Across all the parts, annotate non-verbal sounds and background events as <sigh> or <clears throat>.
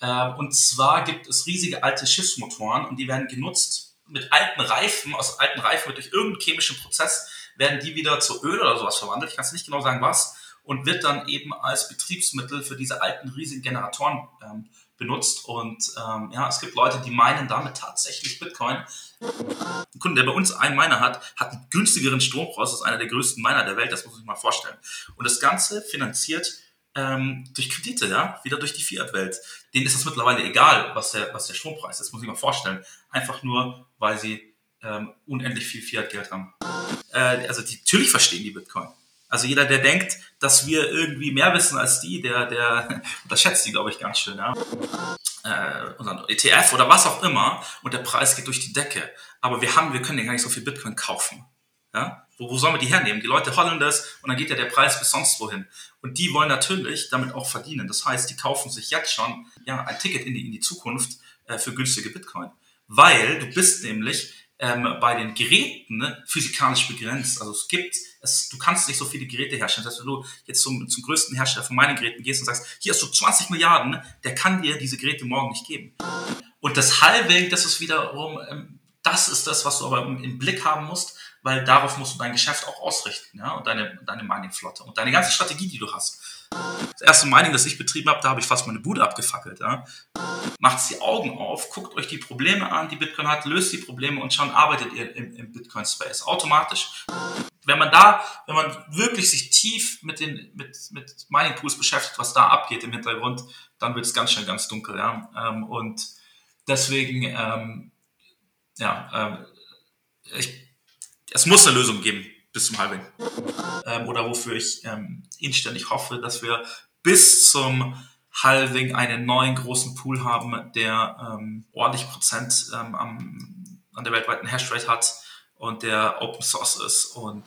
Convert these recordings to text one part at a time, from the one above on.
Äh, und zwar gibt es riesige alte Schiffsmotoren und die werden genutzt mit alten Reifen, aus alten Reifen durch irgendeinen chemischen Prozess, werden die wieder zu Öl oder sowas verwandelt. Ich kann es nicht genau sagen, was. Und wird dann eben als Betriebsmittel für diese alten riesigen Generatoren ähm, benutzt. Und ähm, ja, es gibt Leute, die meinen damit tatsächlich Bitcoin. Ein Kunde, der bei uns einen Miner hat, hat einen günstigeren Strompreis als einer der größten Miner der Welt. Das muss sich mal vorstellen. Und das Ganze finanziert ähm, durch Kredite, ja, wieder durch die Fiat-Welt. Denen ist es mittlerweile egal, was der, was der Strompreis ist, muss ich mal vorstellen. Einfach nur, weil sie ähm, unendlich viel Fiat-Geld haben. Äh, also die, natürlich verstehen die Bitcoin. Also jeder, der denkt, dass wir irgendwie mehr wissen als die, der, der <laughs> unterschätzt die, glaube ich, ganz schön. Ja? Äh, unseren ETF oder was auch immer und der Preis geht durch die Decke. Aber wir haben, wir können ja gar nicht so viel Bitcoin kaufen. Ja? Wo, wo sollen wir die hernehmen? Die Leute hollen das und dann geht ja der Preis bis sonst wohin. Und die wollen natürlich damit auch verdienen. Das heißt, die kaufen sich jetzt schon ja, ein Ticket in die, in die Zukunft äh, für günstige Bitcoin. Weil du bist nämlich ähm, bei den Geräten ne, physikalisch begrenzt. Also es gibt, es, du kannst nicht so viele Geräte herstellen. Das heißt, wenn du jetzt zum, zum größten Hersteller von meinen Geräten gehst und sagst, hier hast du 20 Milliarden, der kann dir diese Geräte morgen nicht geben. Und das Halving, das ist wiederum, ähm, das ist das, was du aber im, im Blick haben musst, weil darauf musst du dein Geschäft auch ausrichten, ja, und deine, deine Mining-Flotte und deine ganze Strategie, die du hast. Das erste Mining, das ich betrieben habe, da habe ich fast meine Bude abgefackelt. Ja. Macht die Augen auf, guckt euch die Probleme an, die Bitcoin hat, löst die Probleme und schon arbeitet ihr im, im Bitcoin-Space automatisch. Wenn man da, wenn man wirklich sich tief mit den mit, mit Mining Pools beschäftigt, was da abgeht im Hintergrund, dann wird es ganz schnell ganz dunkel. Ja. Ähm, und deswegen, ähm, ja, ähm, ich, es muss eine Lösung geben bis zum Halving. Ähm, oder wofür ich ähm, inständig hoffe, dass wir bis zum Halving einen neuen großen Pool haben, der ähm, ordentlich Prozent ähm, am, an der weltweiten Hashrate hat und der Open Source ist und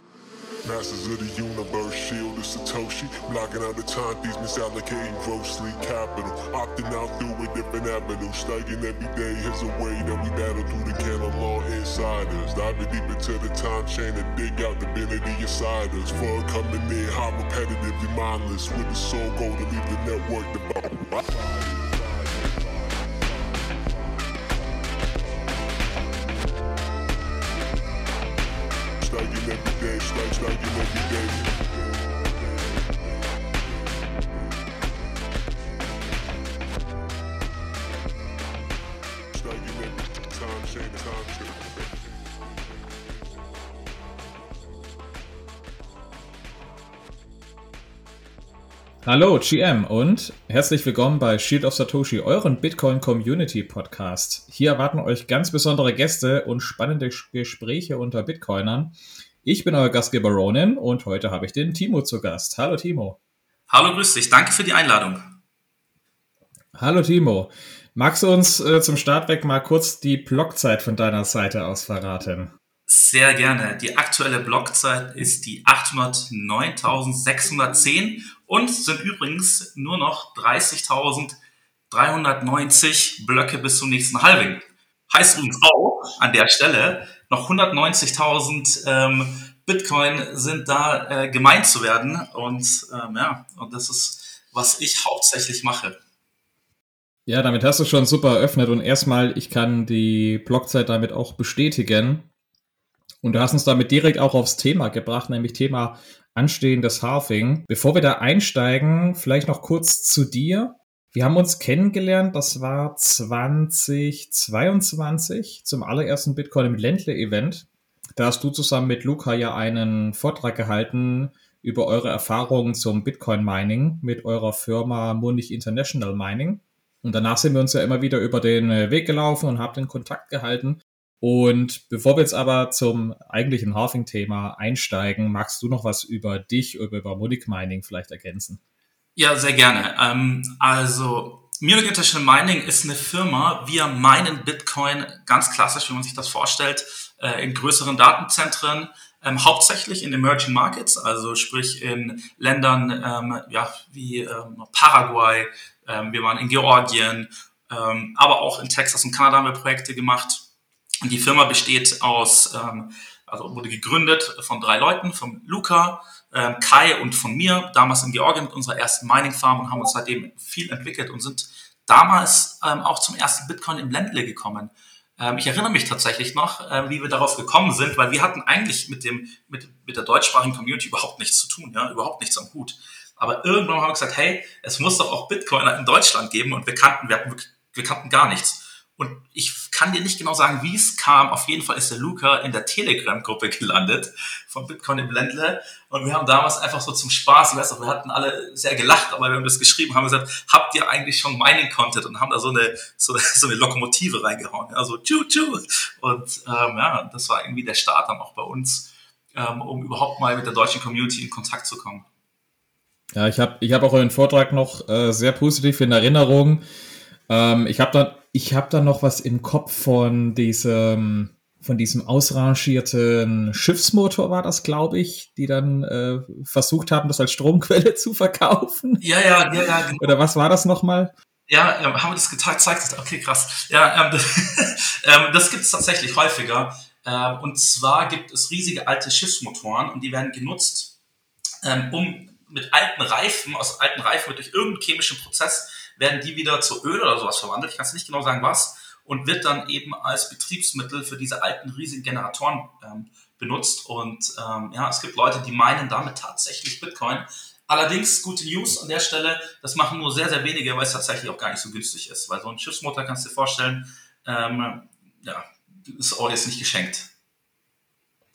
Masters of the universe, shield is Satoshi. Blocking out the time timepieces, misallocating grossly capital. Opting out through a different avenue. Studying every day is a way that we battle through the canon law insiders. Diving deep into the time chain and dig out the divinity inside us. For coming in, how repetitively mindless. With the sole goal to leave the network devout. Hallo GM und herzlich willkommen bei Shield of Satoshi, euren Bitcoin Community Podcast. Hier erwarten euch ganz besondere Gäste und spannende Gespräche unter Bitcoinern. Ich bin euer Gastgeber Ronin und heute habe ich den Timo zu Gast. Hallo Timo. Hallo, grüß dich. Danke für die Einladung. Hallo Timo. Magst du uns äh, zum Start weg mal kurz die Blockzeit von deiner Seite aus verraten? Sehr gerne. Die aktuelle Blockzeit ist die 809.610 und sind übrigens nur noch 30.390 Blöcke bis zum nächsten Halving. Heißt übrigens auch an der Stelle, noch 190.000 ähm, Bitcoin sind da äh, gemeint zu werden. Und ähm, ja, und das ist, was ich hauptsächlich mache. Ja, damit hast du schon super eröffnet und erstmal, ich kann die Blockzeit damit auch bestätigen. Und du hast uns damit direkt auch aufs Thema gebracht, nämlich Thema anstehendes Halving. Bevor wir da einsteigen, vielleicht noch kurz zu dir. Wir haben uns kennengelernt, das war 2022 zum allerersten Bitcoin im Ländle Event. Da hast du zusammen mit Luca ja einen Vortrag gehalten über eure Erfahrungen zum Bitcoin Mining mit eurer Firma Munich International Mining. Und danach sind wir uns ja immer wieder über den Weg gelaufen und haben den Kontakt gehalten. Und bevor wir jetzt aber zum eigentlichen Halving-Thema einsteigen, magst du noch was über dich oder über Munich Mining vielleicht ergänzen? Ja, sehr gerne. Ähm, also Munich International Mining ist eine Firma. Wir meinen Bitcoin ganz klassisch, wie man sich das vorstellt, äh, in größeren Datenzentren, ähm, hauptsächlich in Emerging Markets, also sprich in Ländern ähm, ja, wie ähm, Paraguay, ähm, wir waren in Georgien, ähm, aber auch in Texas und Kanada haben wir Projekte gemacht die Firma besteht aus, also wurde gegründet von drei Leuten, von Luca, ähm, Kai und von mir, damals in Georgien mit unserer ersten Mining-Farm und haben uns seitdem viel entwickelt und sind damals ähm, auch zum ersten Bitcoin im Ländle gekommen. Ähm, ich erinnere mich tatsächlich noch, äh, wie wir darauf gekommen sind, weil wir hatten eigentlich mit dem mit, mit der deutschsprachigen Community überhaupt nichts zu tun, ja, überhaupt nichts am Hut. Aber irgendwann haben wir gesagt, hey, es muss doch auch Bitcoiner in Deutschland geben und wir kannten, wir, hatten, wir kannten gar nichts. Und ich kann dir nicht genau sagen, wie es kam. Auf jeden Fall ist der Luca in der Telegram-Gruppe gelandet von Bitcoin im Ländle. Und wir haben damals einfach so zum Spaß, ich weiß noch, wir hatten alle sehr gelacht, aber wir haben das geschrieben, haben gesagt, habt ihr eigentlich schon Mining-Content? Und haben da so eine, so, <laughs> so eine Lokomotive reingehauen. Also, tschu, tschu. Und ähm, ja, das war irgendwie der Start dann auch bei uns, ähm, um überhaupt mal mit der deutschen Community in Kontakt zu kommen. Ja, ich habe ich hab auch euren Vortrag noch äh, sehr positiv in Erinnerung. Ähm, ich habe dann, ich habe dann noch was im Kopf von diesem, von diesem ausrangierten Schiffsmotor war das, glaube ich, die dann äh, versucht haben, das als Stromquelle <laughs> zu verkaufen. Ja, ja, ja, ja. Genau. Oder was war das nochmal? Ja, ähm, haben wir das gezeigt? Okay, krass. Ja, ähm, das, <laughs> ähm, das gibt es tatsächlich häufiger. Ähm, und zwar gibt es riesige alte Schiffsmotoren und die werden genutzt, ähm, um mit alten Reifen, aus alten Reifen wird durch irgendeinen chemischen Prozess werden die wieder zu Öl oder sowas verwandelt. Ich kann es nicht genau sagen, was. Und wird dann eben als Betriebsmittel für diese alten riesigen Generatoren ähm, benutzt. Und ähm, ja, es gibt Leute, die meinen damit tatsächlich Bitcoin. Allerdings, gute News an der Stelle, das machen nur sehr, sehr wenige, weil es tatsächlich auch gar nicht so günstig ist. Weil so ein Schiffsmotor, kannst du dir vorstellen, ähm, ja, ist auch jetzt nicht geschenkt.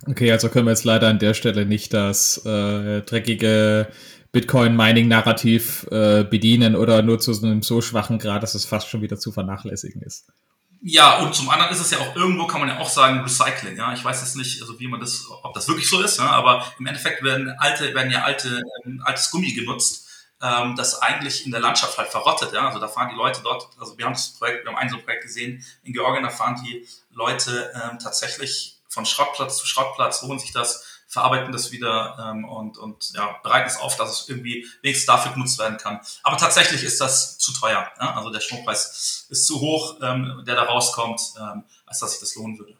Okay, also können wir jetzt leider an der Stelle nicht das äh, dreckige Bitcoin-Mining-Narrativ äh, bedienen oder nur zu einem so schwachen Grad, dass es fast schon wieder zu vernachlässigen ist. Ja, und zum anderen ist es ja auch irgendwo, kann man ja auch sagen, Recycling. Ja, ich weiß jetzt nicht, also wie man das, ob das wirklich so ist, ja, aber im Endeffekt werden alte, werden ja alte, ähm, altes Gummi genutzt, ähm, das eigentlich in der Landschaft halt verrottet. Ja, also da fahren die Leute dort, also wir haben das Projekt, wir haben ein so Projekt gesehen in Georgien, da fahren die Leute ähm, tatsächlich von Schrottplatz zu Schrottplatz, holen sich das verarbeiten das wieder ähm, und, und ja, bereiten es auf, dass es irgendwie wenigstens dafür genutzt werden kann. Aber tatsächlich ist das zu teuer. Ja? Also der Strompreis ist zu hoch, ähm, der da rauskommt, ähm, als dass sich das lohnen würde.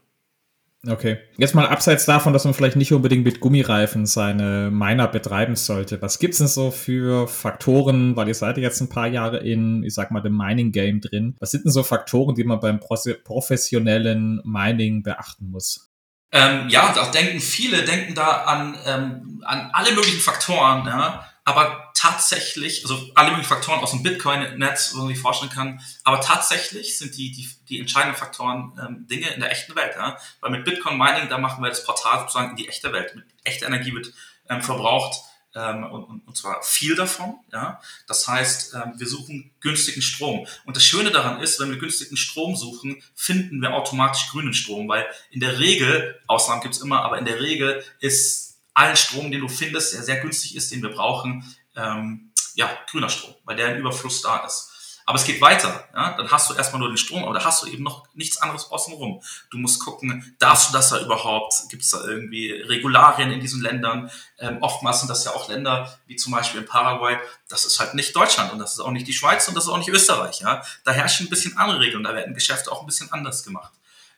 Okay. Jetzt mal abseits davon, dass man vielleicht nicht unbedingt mit Gummireifen seine Miner betreiben sollte. Was gibt's denn so für Faktoren, weil ihr seid jetzt ein paar Jahre in, ich sag mal, dem Mining-Game drin. Was sind denn so Faktoren, die man beim professionellen Mining beachten muss? Ähm, ja, da denken viele, denken da an, ähm, an alle möglichen Faktoren, ja, aber tatsächlich, also alle möglichen Faktoren aus dem Bitcoin-Netz, wo man sich vorstellen kann, aber tatsächlich sind die, die, die entscheidenden Faktoren ähm, Dinge in der echten Welt, ja, weil mit Bitcoin-Mining, da machen wir das Portal sozusagen in die echte Welt, mit echter Energie wird ähm, verbraucht, ähm, und, und, zwar viel davon. Ja? Das heißt, ähm, wir suchen günstigen Strom. Und das Schöne daran ist, wenn wir günstigen Strom suchen, finden wir automatisch grünen Strom, weil in der Regel, Ausnahmen gibt's immer, aber in der Regel ist allen Strom, den du findest, der sehr günstig ist, den wir brauchen, ähm, ja, grüner Strom, weil der im Überfluss da ist. Aber es geht weiter. Ja? Dann hast du erstmal nur den Strom, aber da hast du eben noch nichts anderes außenrum. Du musst gucken, darfst du das da überhaupt? Gibt es da irgendwie Regularien in diesen Ländern? Ähm, oftmals sind das ja auch Länder, wie zum Beispiel in Paraguay. Das ist halt nicht Deutschland und das ist auch nicht die Schweiz und das ist auch nicht Österreich. Ja? Da herrschen ein bisschen andere Regeln, da werden Geschäfte auch ein bisschen anders gemacht.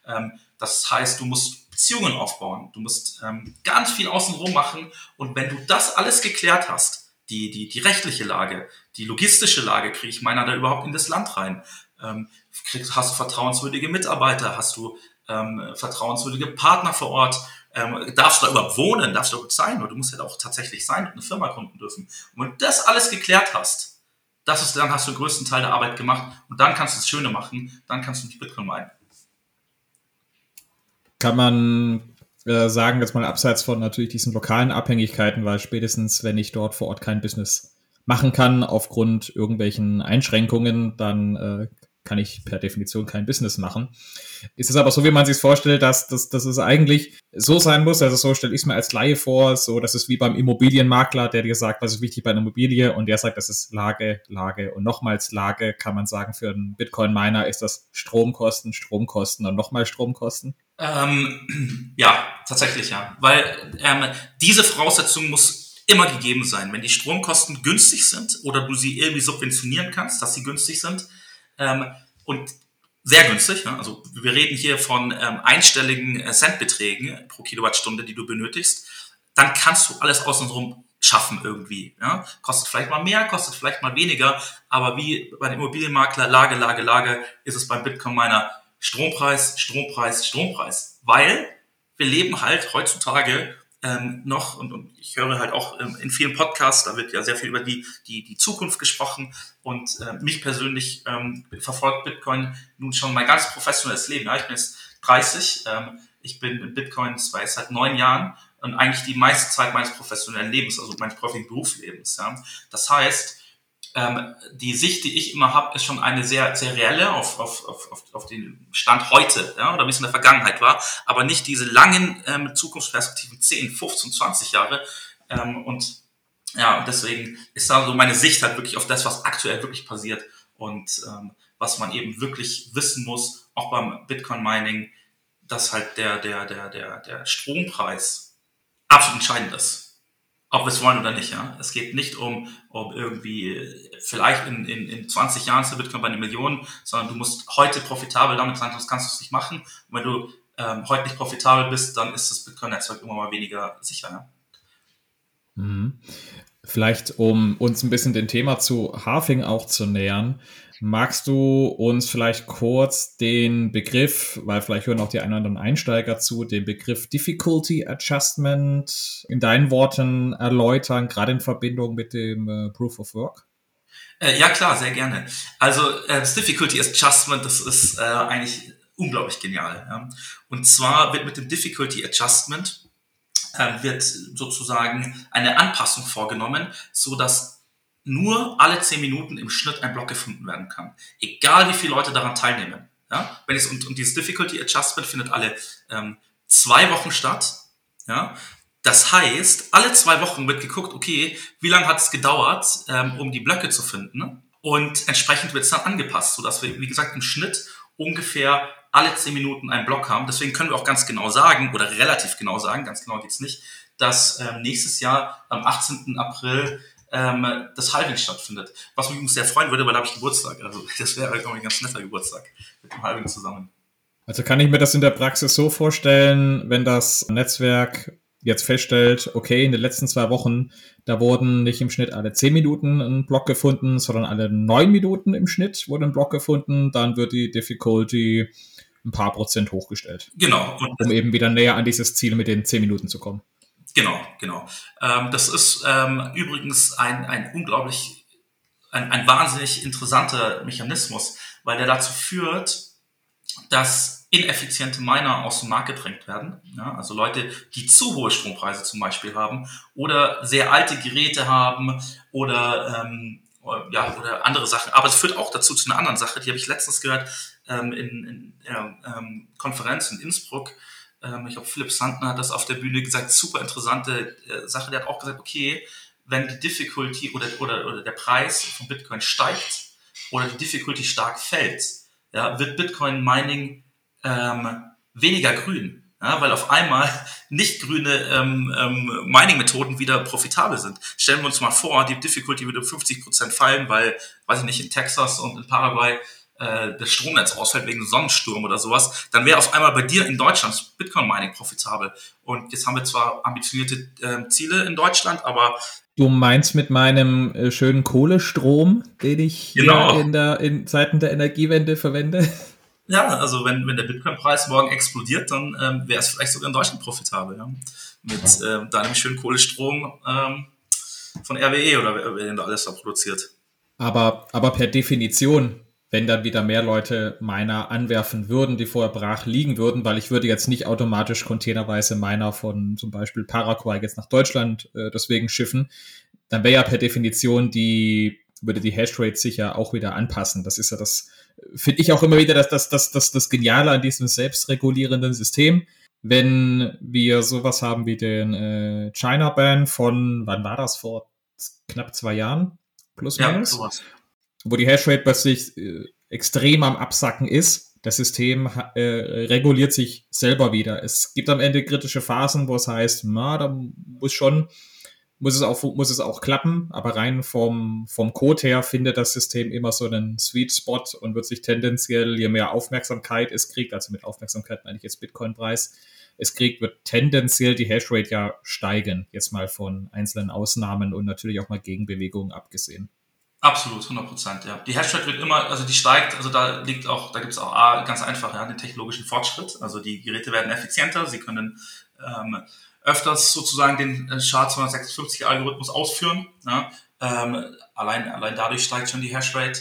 Ähm, das heißt, du musst Beziehungen aufbauen, du musst ähm, ganz viel außenrum machen und wenn du das alles geklärt hast, die, die, die rechtliche Lage, die logistische Lage, kriege ich meiner da überhaupt in das Land rein? Ähm, kriegst, hast du vertrauenswürdige Mitarbeiter? Hast du ähm, vertrauenswürdige Partner vor Ort? Ähm, darfst du da überhaupt wohnen? Darfst du da sein? Oder du musst ja da auch tatsächlich sein und eine Firma gründen dürfen. Und wenn du das alles geklärt hast, das ist, dann hast du den größten Teil der Arbeit gemacht und dann kannst du das Schöne machen, dann kannst du nicht Bitcoin meinen. Kann man äh, sagen, jetzt mal abseits von natürlich diesen lokalen Abhängigkeiten, weil spätestens, wenn ich dort vor Ort kein Business machen kann, aufgrund irgendwelchen Einschränkungen, dann äh, kann ich per Definition kein Business machen. Ist es aber so, wie man sich vorstellt, dass, dass, dass es eigentlich so sein muss, also so stelle ich es mir als Laie vor, so dass es wie beim Immobilienmakler, der dir sagt, was ist wichtig bei einer Immobilie und der sagt, das ist Lage, Lage und nochmals Lage, kann man sagen, für einen Bitcoin-Miner ist das Stromkosten, Stromkosten und nochmal Stromkosten? Ähm, <clears throat> ja, tatsächlich ja. Weil ähm, diese Voraussetzung muss immer gegeben sein. Wenn die Stromkosten günstig sind oder du sie irgendwie subventionieren kannst, dass sie günstig sind ähm, und sehr günstig, ne? also wir reden hier von ähm, einstelligen äh, Centbeträgen pro Kilowattstunde, die du benötigst, dann kannst du alles außenrum schaffen irgendwie. Ja? Kostet vielleicht mal mehr, kostet vielleicht mal weniger, aber wie bei dem Immobilienmakler Lage, Lage, Lage ist es beim Bitcoin meiner Strompreis, Strompreis, Strompreis. Weil wir leben halt heutzutage ähm, noch, und, und ich höre halt auch ähm, in vielen Podcasts, da wird ja sehr viel über die, die, die Zukunft gesprochen und äh, mich persönlich ähm, verfolgt Bitcoin nun schon mein ganz professionelles Leben. Ja, ich bin jetzt 30, ähm, ich bin in Bitcoin seit neun Jahren und eigentlich die meiste Zeit meines professionellen Lebens, also meines professionellen Berufslebens. Ja. Das heißt, ähm, die Sicht, die ich immer habe, ist schon eine sehr, sehr reelle auf, auf, auf, auf den Stand heute ja, oder wie es in der Vergangenheit war, aber nicht diese langen ähm, Zukunftsperspektiven 10, 15, 20 Jahre. Ähm, und ja, deswegen ist da so meine Sicht halt wirklich auf das, was aktuell wirklich passiert und ähm, was man eben wirklich wissen muss, auch beim Bitcoin-Mining, dass halt der, der, der, der, der Strompreis absolut entscheidend ist ob wir es wollen oder nicht. Ja? Es geht nicht um, um irgendwie, vielleicht in, in, in 20 Jahren der Bitcoin bei einer Million, sondern du musst heute profitabel damit sein, sonst kannst du es nicht machen. Und wenn du ähm, heute nicht profitabel bist, dann ist das Bitcoin-Netzwerk immer mal weniger sicher. Ja? Mhm. Vielleicht, um uns ein bisschen dem Thema zu Halving auch zu nähern, magst du uns vielleicht kurz den Begriff, weil vielleicht hören auch die einen oder anderen Einsteiger zu, den Begriff Difficulty Adjustment in deinen Worten erläutern, gerade in Verbindung mit dem äh, Proof of Work? Äh, ja, klar, sehr gerne. Also äh, das Difficulty Adjustment, das ist äh, eigentlich unglaublich genial. Ja? Und zwar wird mit dem Difficulty Adjustment äh, wird sozusagen eine Anpassung vorgenommen, so dass nur alle zehn Minuten im Schnitt ein Block gefunden werden kann. Egal wie viele Leute daran teilnehmen. Ja? Wenn es, und, und dieses Difficulty Adjustment findet alle ähm, zwei Wochen statt. Ja? Das heißt, alle zwei Wochen wird geguckt, okay, wie lange hat es gedauert, ähm, um die Blöcke zu finden? Und entsprechend wird es dann angepasst, sodass wir, wie gesagt, im Schnitt ungefähr alle zehn Minuten einen Block haben. Deswegen können wir auch ganz genau sagen, oder relativ genau sagen, ganz genau geht's nicht, dass ähm, nächstes Jahr am 18. April ähm, das Halving stattfindet. Was mich übrigens sehr freuen würde, weil da habe ich Geburtstag. Also <laughs> das wäre, glaube ich, ein ganz netter Geburtstag mit dem Halving zusammen. Also kann ich mir das in der Praxis so vorstellen, wenn das Netzwerk jetzt feststellt, okay, in den letzten zwei Wochen, da wurden nicht im Schnitt alle zehn Minuten ein Block gefunden, sondern alle neun Minuten im Schnitt wurde ein Block gefunden, dann wird die Difficulty ein paar Prozent hochgestellt. Genau. Und um eben wieder näher an dieses Ziel mit den zehn Minuten zu kommen. Genau, genau. Ähm, das ist ähm, übrigens ein, ein unglaublich, ein, ein wahnsinnig interessanter Mechanismus, weil der dazu führt, dass ineffiziente Miner aus dem Markt gedrängt werden. Ja, also Leute, die zu hohe Strompreise zum Beispiel haben oder sehr alte Geräte haben oder ähm, ja, oder andere Sachen. Aber es führt auch dazu zu einer anderen Sache, die habe ich letztens gehört ähm, in, in ähm, Konferenz in Innsbruck. Ähm, ich glaube, Philipp Sandner hat das auf der Bühne gesagt, super interessante äh, Sache. Der hat auch gesagt, okay, wenn die Difficulty oder, oder, oder der Preis von Bitcoin steigt oder die Difficulty stark fällt, ja, wird Bitcoin Mining ähm, weniger grün. Ja, weil auf einmal <laughs> nicht grüne ähm, ähm, Mining-Methoden wieder profitabel sind. Stellen wir uns mal vor, die Difficulty würde um 50% fallen, weil, weiß ich nicht, in Texas und in Paraguay äh, das Stromnetz ausfällt wegen Sonnensturm oder sowas, dann wäre auf einmal bei dir in Deutschland Bitcoin-Mining profitabel. Und jetzt haben wir zwar ambitionierte äh, Ziele in Deutschland, aber Du meinst mit meinem äh, schönen Kohlestrom, den ich genau. in der in Zeiten der Energiewende verwende? Ja, also wenn, wenn der Bitcoin-Preis morgen explodiert, dann ähm, wäre es vielleicht sogar in Deutschland profitabel. Ja? Mit äh, deinem schönen Kohlestrom ähm, von RWE oder wer, wer den da alles da produziert. Aber, aber per Definition, wenn dann wieder mehr Leute Miner anwerfen würden, die vorher brach liegen würden, weil ich würde jetzt nicht automatisch containerweise Miner von zum Beispiel Paraguay jetzt nach Deutschland äh, deswegen schiffen, dann wäre ja per Definition die, würde die Hashrate sicher auch wieder anpassen. Das ist ja das, finde ich auch immer wieder das, das, das, das, das Geniale an diesem selbstregulierenden System. Wenn wir sowas haben wie den äh, China-Ban von, wann war das, vor knapp zwei Jahren, plus minus, ja, wo die Hashrate plötzlich äh, extrem am Absacken ist. Das System äh, reguliert sich selber wieder. Es gibt am Ende kritische Phasen, wo es heißt, na, da muss schon muss es auch, muss es auch klappen, aber rein vom, vom Code her findet das System immer so einen Sweet Spot und wird sich tendenziell, je mehr Aufmerksamkeit es kriegt, also mit Aufmerksamkeit meine ich jetzt Bitcoin-Preis, es kriegt, wird tendenziell die Hashrate ja steigen, jetzt mal von einzelnen Ausnahmen und natürlich auch mal Gegenbewegungen abgesehen. Absolut, 100 Prozent, ja. Die Hashrate wird immer, also die steigt, also da liegt auch, da gibt es auch A, ganz einfach, ja, den technologischen Fortschritt. Also die Geräte werden effizienter, sie können ähm, öfters sozusagen den äh, SHA-256-Algorithmus ausführen. Ja. Ähm, allein, allein dadurch steigt schon die Hashrate.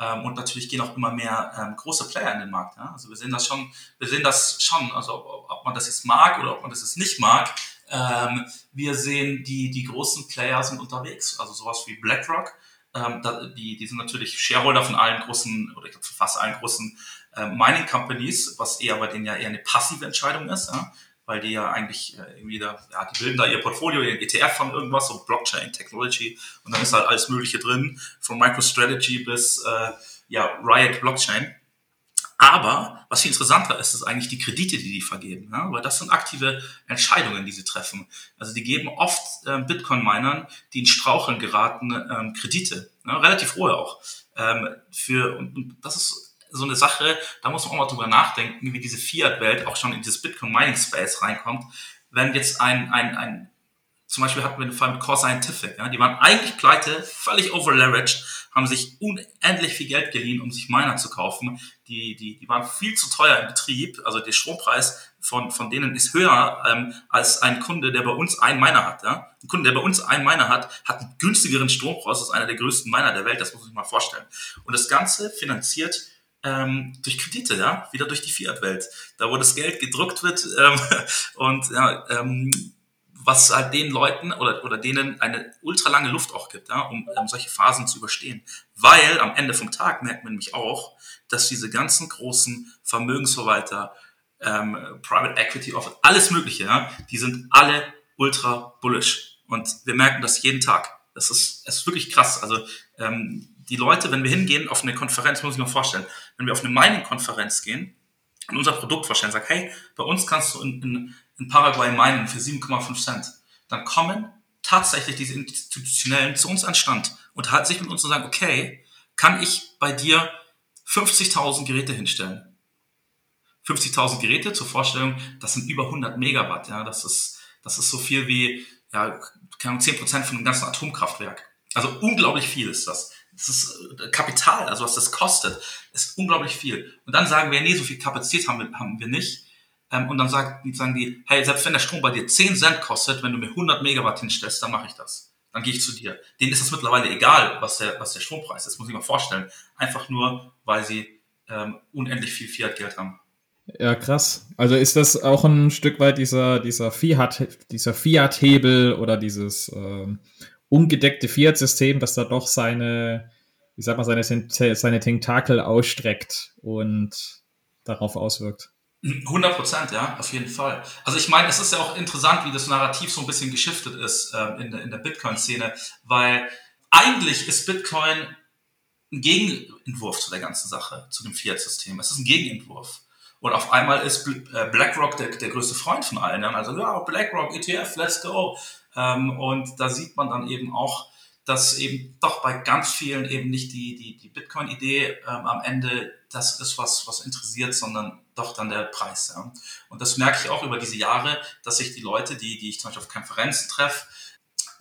Ähm, und natürlich gehen auch immer mehr ähm, große Player in den Markt. Ja. Also wir sehen das schon, wir sehen das schon, also ob, ob man das jetzt mag oder ob man das jetzt nicht mag. Ähm, wir sehen, die, die großen Player sind unterwegs, also sowas wie BlackRock, ähm, die, die sind natürlich Shareholder von allen großen, oder ich glaube fast allen großen äh, Mining Companies, was eher bei denen ja eher eine passive Entscheidung ist, ja? weil die ja eigentlich äh, irgendwie da, ja, die bilden da ihr Portfolio, ihr ETF von irgendwas, so Blockchain Technology und dann ist halt alles Mögliche drin, von MicroStrategy bis äh, ja, Riot Blockchain. Aber was viel interessanter ist, ist eigentlich die Kredite, die die vergeben, ja? weil das sind aktive Entscheidungen, die sie treffen. Also die geben oft äh, Bitcoin-Minern, die in Straucheln geraten, ähm, Kredite, ja? relativ hohe auch. Ähm, für, und, und das ist so eine Sache, da muss man auch mal drüber nachdenken, wie diese Fiat-Welt auch schon in dieses Bitcoin-Mining-Space reinkommt. Wenn jetzt ein, ein, ein zum Beispiel hatten wir den Fall mit Core Scientific, ja, die waren eigentlich pleite, völlig overleveraged, haben sich unendlich viel Geld geliehen, um sich Miner zu kaufen. Die, die, die waren viel zu teuer im Betrieb, also der Strompreis von, von denen ist höher ähm, als ein Kunde, der bei uns einen Miner hat. Ja? Ein Kunde, der bei uns einen Miner hat, hat einen günstigeren Strompreis als einer der größten Miner der Welt, das muss sich mal vorstellen. Und das Ganze finanziert ähm, durch Kredite, ja, wieder durch die Fiat-Welt, da wo das Geld gedruckt wird ähm, <laughs> und ja, ähm, was halt den Leuten oder, oder denen eine ultra lange Luft auch gibt, ja, um, um solche Phasen zu überstehen. Weil am Ende vom Tag merkt man nämlich auch, dass diese ganzen großen Vermögensverwalter, ähm, Private Equity alles Mögliche, ja, die sind alle ultra bullish. Und wir merken das jeden Tag. Das ist, das ist wirklich krass. Also ähm, die Leute, wenn wir hingehen auf eine Konferenz, muss ich mir vorstellen, wenn wir auf eine Mining-Konferenz gehen und unser Produkt vorstellen, sagen, hey, bei uns kannst du in, in in Paraguay meinen für 7,5 Cent, dann kommen tatsächlich diese Institutionellen zu uns an Stand und halten sich mit uns und sagen, okay, kann ich bei dir 50.000 Geräte hinstellen? 50.000 Geräte zur Vorstellung, das sind über 100 Megawatt, ja, das ist, das ist so viel wie, ja, keine Ahnung, 10 Prozent von einem ganzen Atomkraftwerk. Also unglaublich viel ist das. Das ist äh, Kapital, also was das kostet, ist unglaublich viel. Und dann sagen wir, nee, so viel Kapazität haben wir, haben wir nicht. Ähm, und dann sagt, sagen die, hey, selbst wenn der Strom bei dir 10 Cent kostet, wenn du mir 100 Megawatt hinstellst, dann mache ich das. Dann gehe ich zu dir. Denen ist es mittlerweile egal, was der, was der Strompreis ist, muss ich mal vorstellen. Einfach nur, weil sie ähm, unendlich viel Fiat-Geld haben. Ja, krass. Also ist das auch ein Stück weit dieser, dieser Fiat, dieser Fiat-Hebel oder dieses ähm, ungedeckte Fiat-System, das da doch seine, ich sag mal, seine, seine Tentakel ausstreckt und darauf auswirkt? 100 Prozent, ja, auf jeden Fall. Also ich meine, es ist ja auch interessant, wie das Narrativ so ein bisschen geschiftet ist äh, in der, in der Bitcoin-Szene, weil eigentlich ist Bitcoin ein Gegenentwurf zu der ganzen Sache, zu dem Fiat-System. Es ist ein Gegenentwurf. Und auf einmal ist äh, BlackRock der, der größte Freund von allen. Also, ja, BlackRock, ETF, let's go. Ähm, und da sieht man dann eben auch, dass eben doch bei ganz vielen eben nicht die, die, die Bitcoin-Idee ähm, am Ende das ist, was, was interessiert, sondern doch dann der Preis. Ja. Und das merke ich auch über diese Jahre, dass sich die Leute, die, die ich zum Beispiel auf Konferenzen treffe,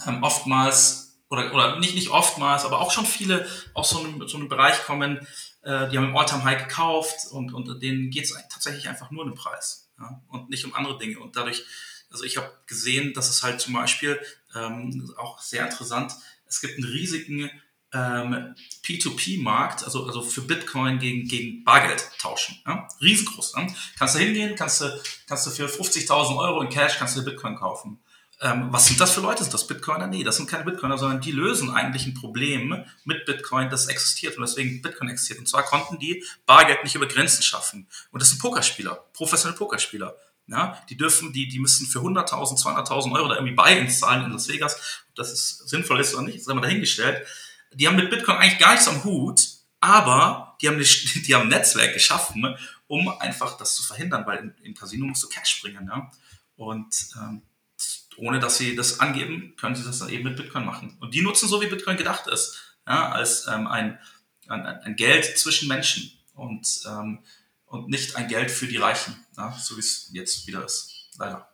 ähm, oftmals oder, oder nicht, nicht oftmals, aber auch schon viele aus so einem, so einem Bereich kommen, äh, die haben im Alltime High gekauft und, und denen geht es tatsächlich einfach nur um den Preis ja, und nicht um andere Dinge. Und dadurch, also ich habe gesehen, dass es halt zum Beispiel ähm, auch sehr interessant, es gibt einen riesigen ähm, P2P-Markt, also, also für Bitcoin gegen, gegen Bargeld tauschen. Ja? Riesengroß. Ja? Kannst du hingehen, kannst du, kannst du für 50.000 Euro in Cash kannst du Bitcoin kaufen. Ähm, was sind das für Leute? Sind das Bitcoiner? Nee, das sind keine Bitcoiner, sondern die lösen eigentlich ein Problem mit Bitcoin, das existiert und deswegen Bitcoin existiert. Und zwar konnten die Bargeld nicht über Grenzen schaffen. Und das sind Pokerspieler, professionelle Pokerspieler. Ja, die dürfen, die, die müssen für 100.000, 200.000 Euro da irgendwie Buy-ins zahlen in Las Vegas. Ob das ist, sinnvoll ist oder nicht, ist immer dahingestellt die haben mit Bitcoin eigentlich gar nichts am Hut, aber die haben, eine, <laughs> die haben ein Netzwerk geschaffen, um einfach das zu verhindern, weil im, im Casino musst du Cash bringen. Ja? Und ähm, ohne dass sie das angeben, können sie das dann eben mit Bitcoin machen. Und die nutzen so, wie Bitcoin gedacht ist, ja? als ähm, ein, ein, ein Geld zwischen Menschen und, ähm, und nicht ein Geld für die Reichen, ja? so wie es jetzt wieder ist. Leider.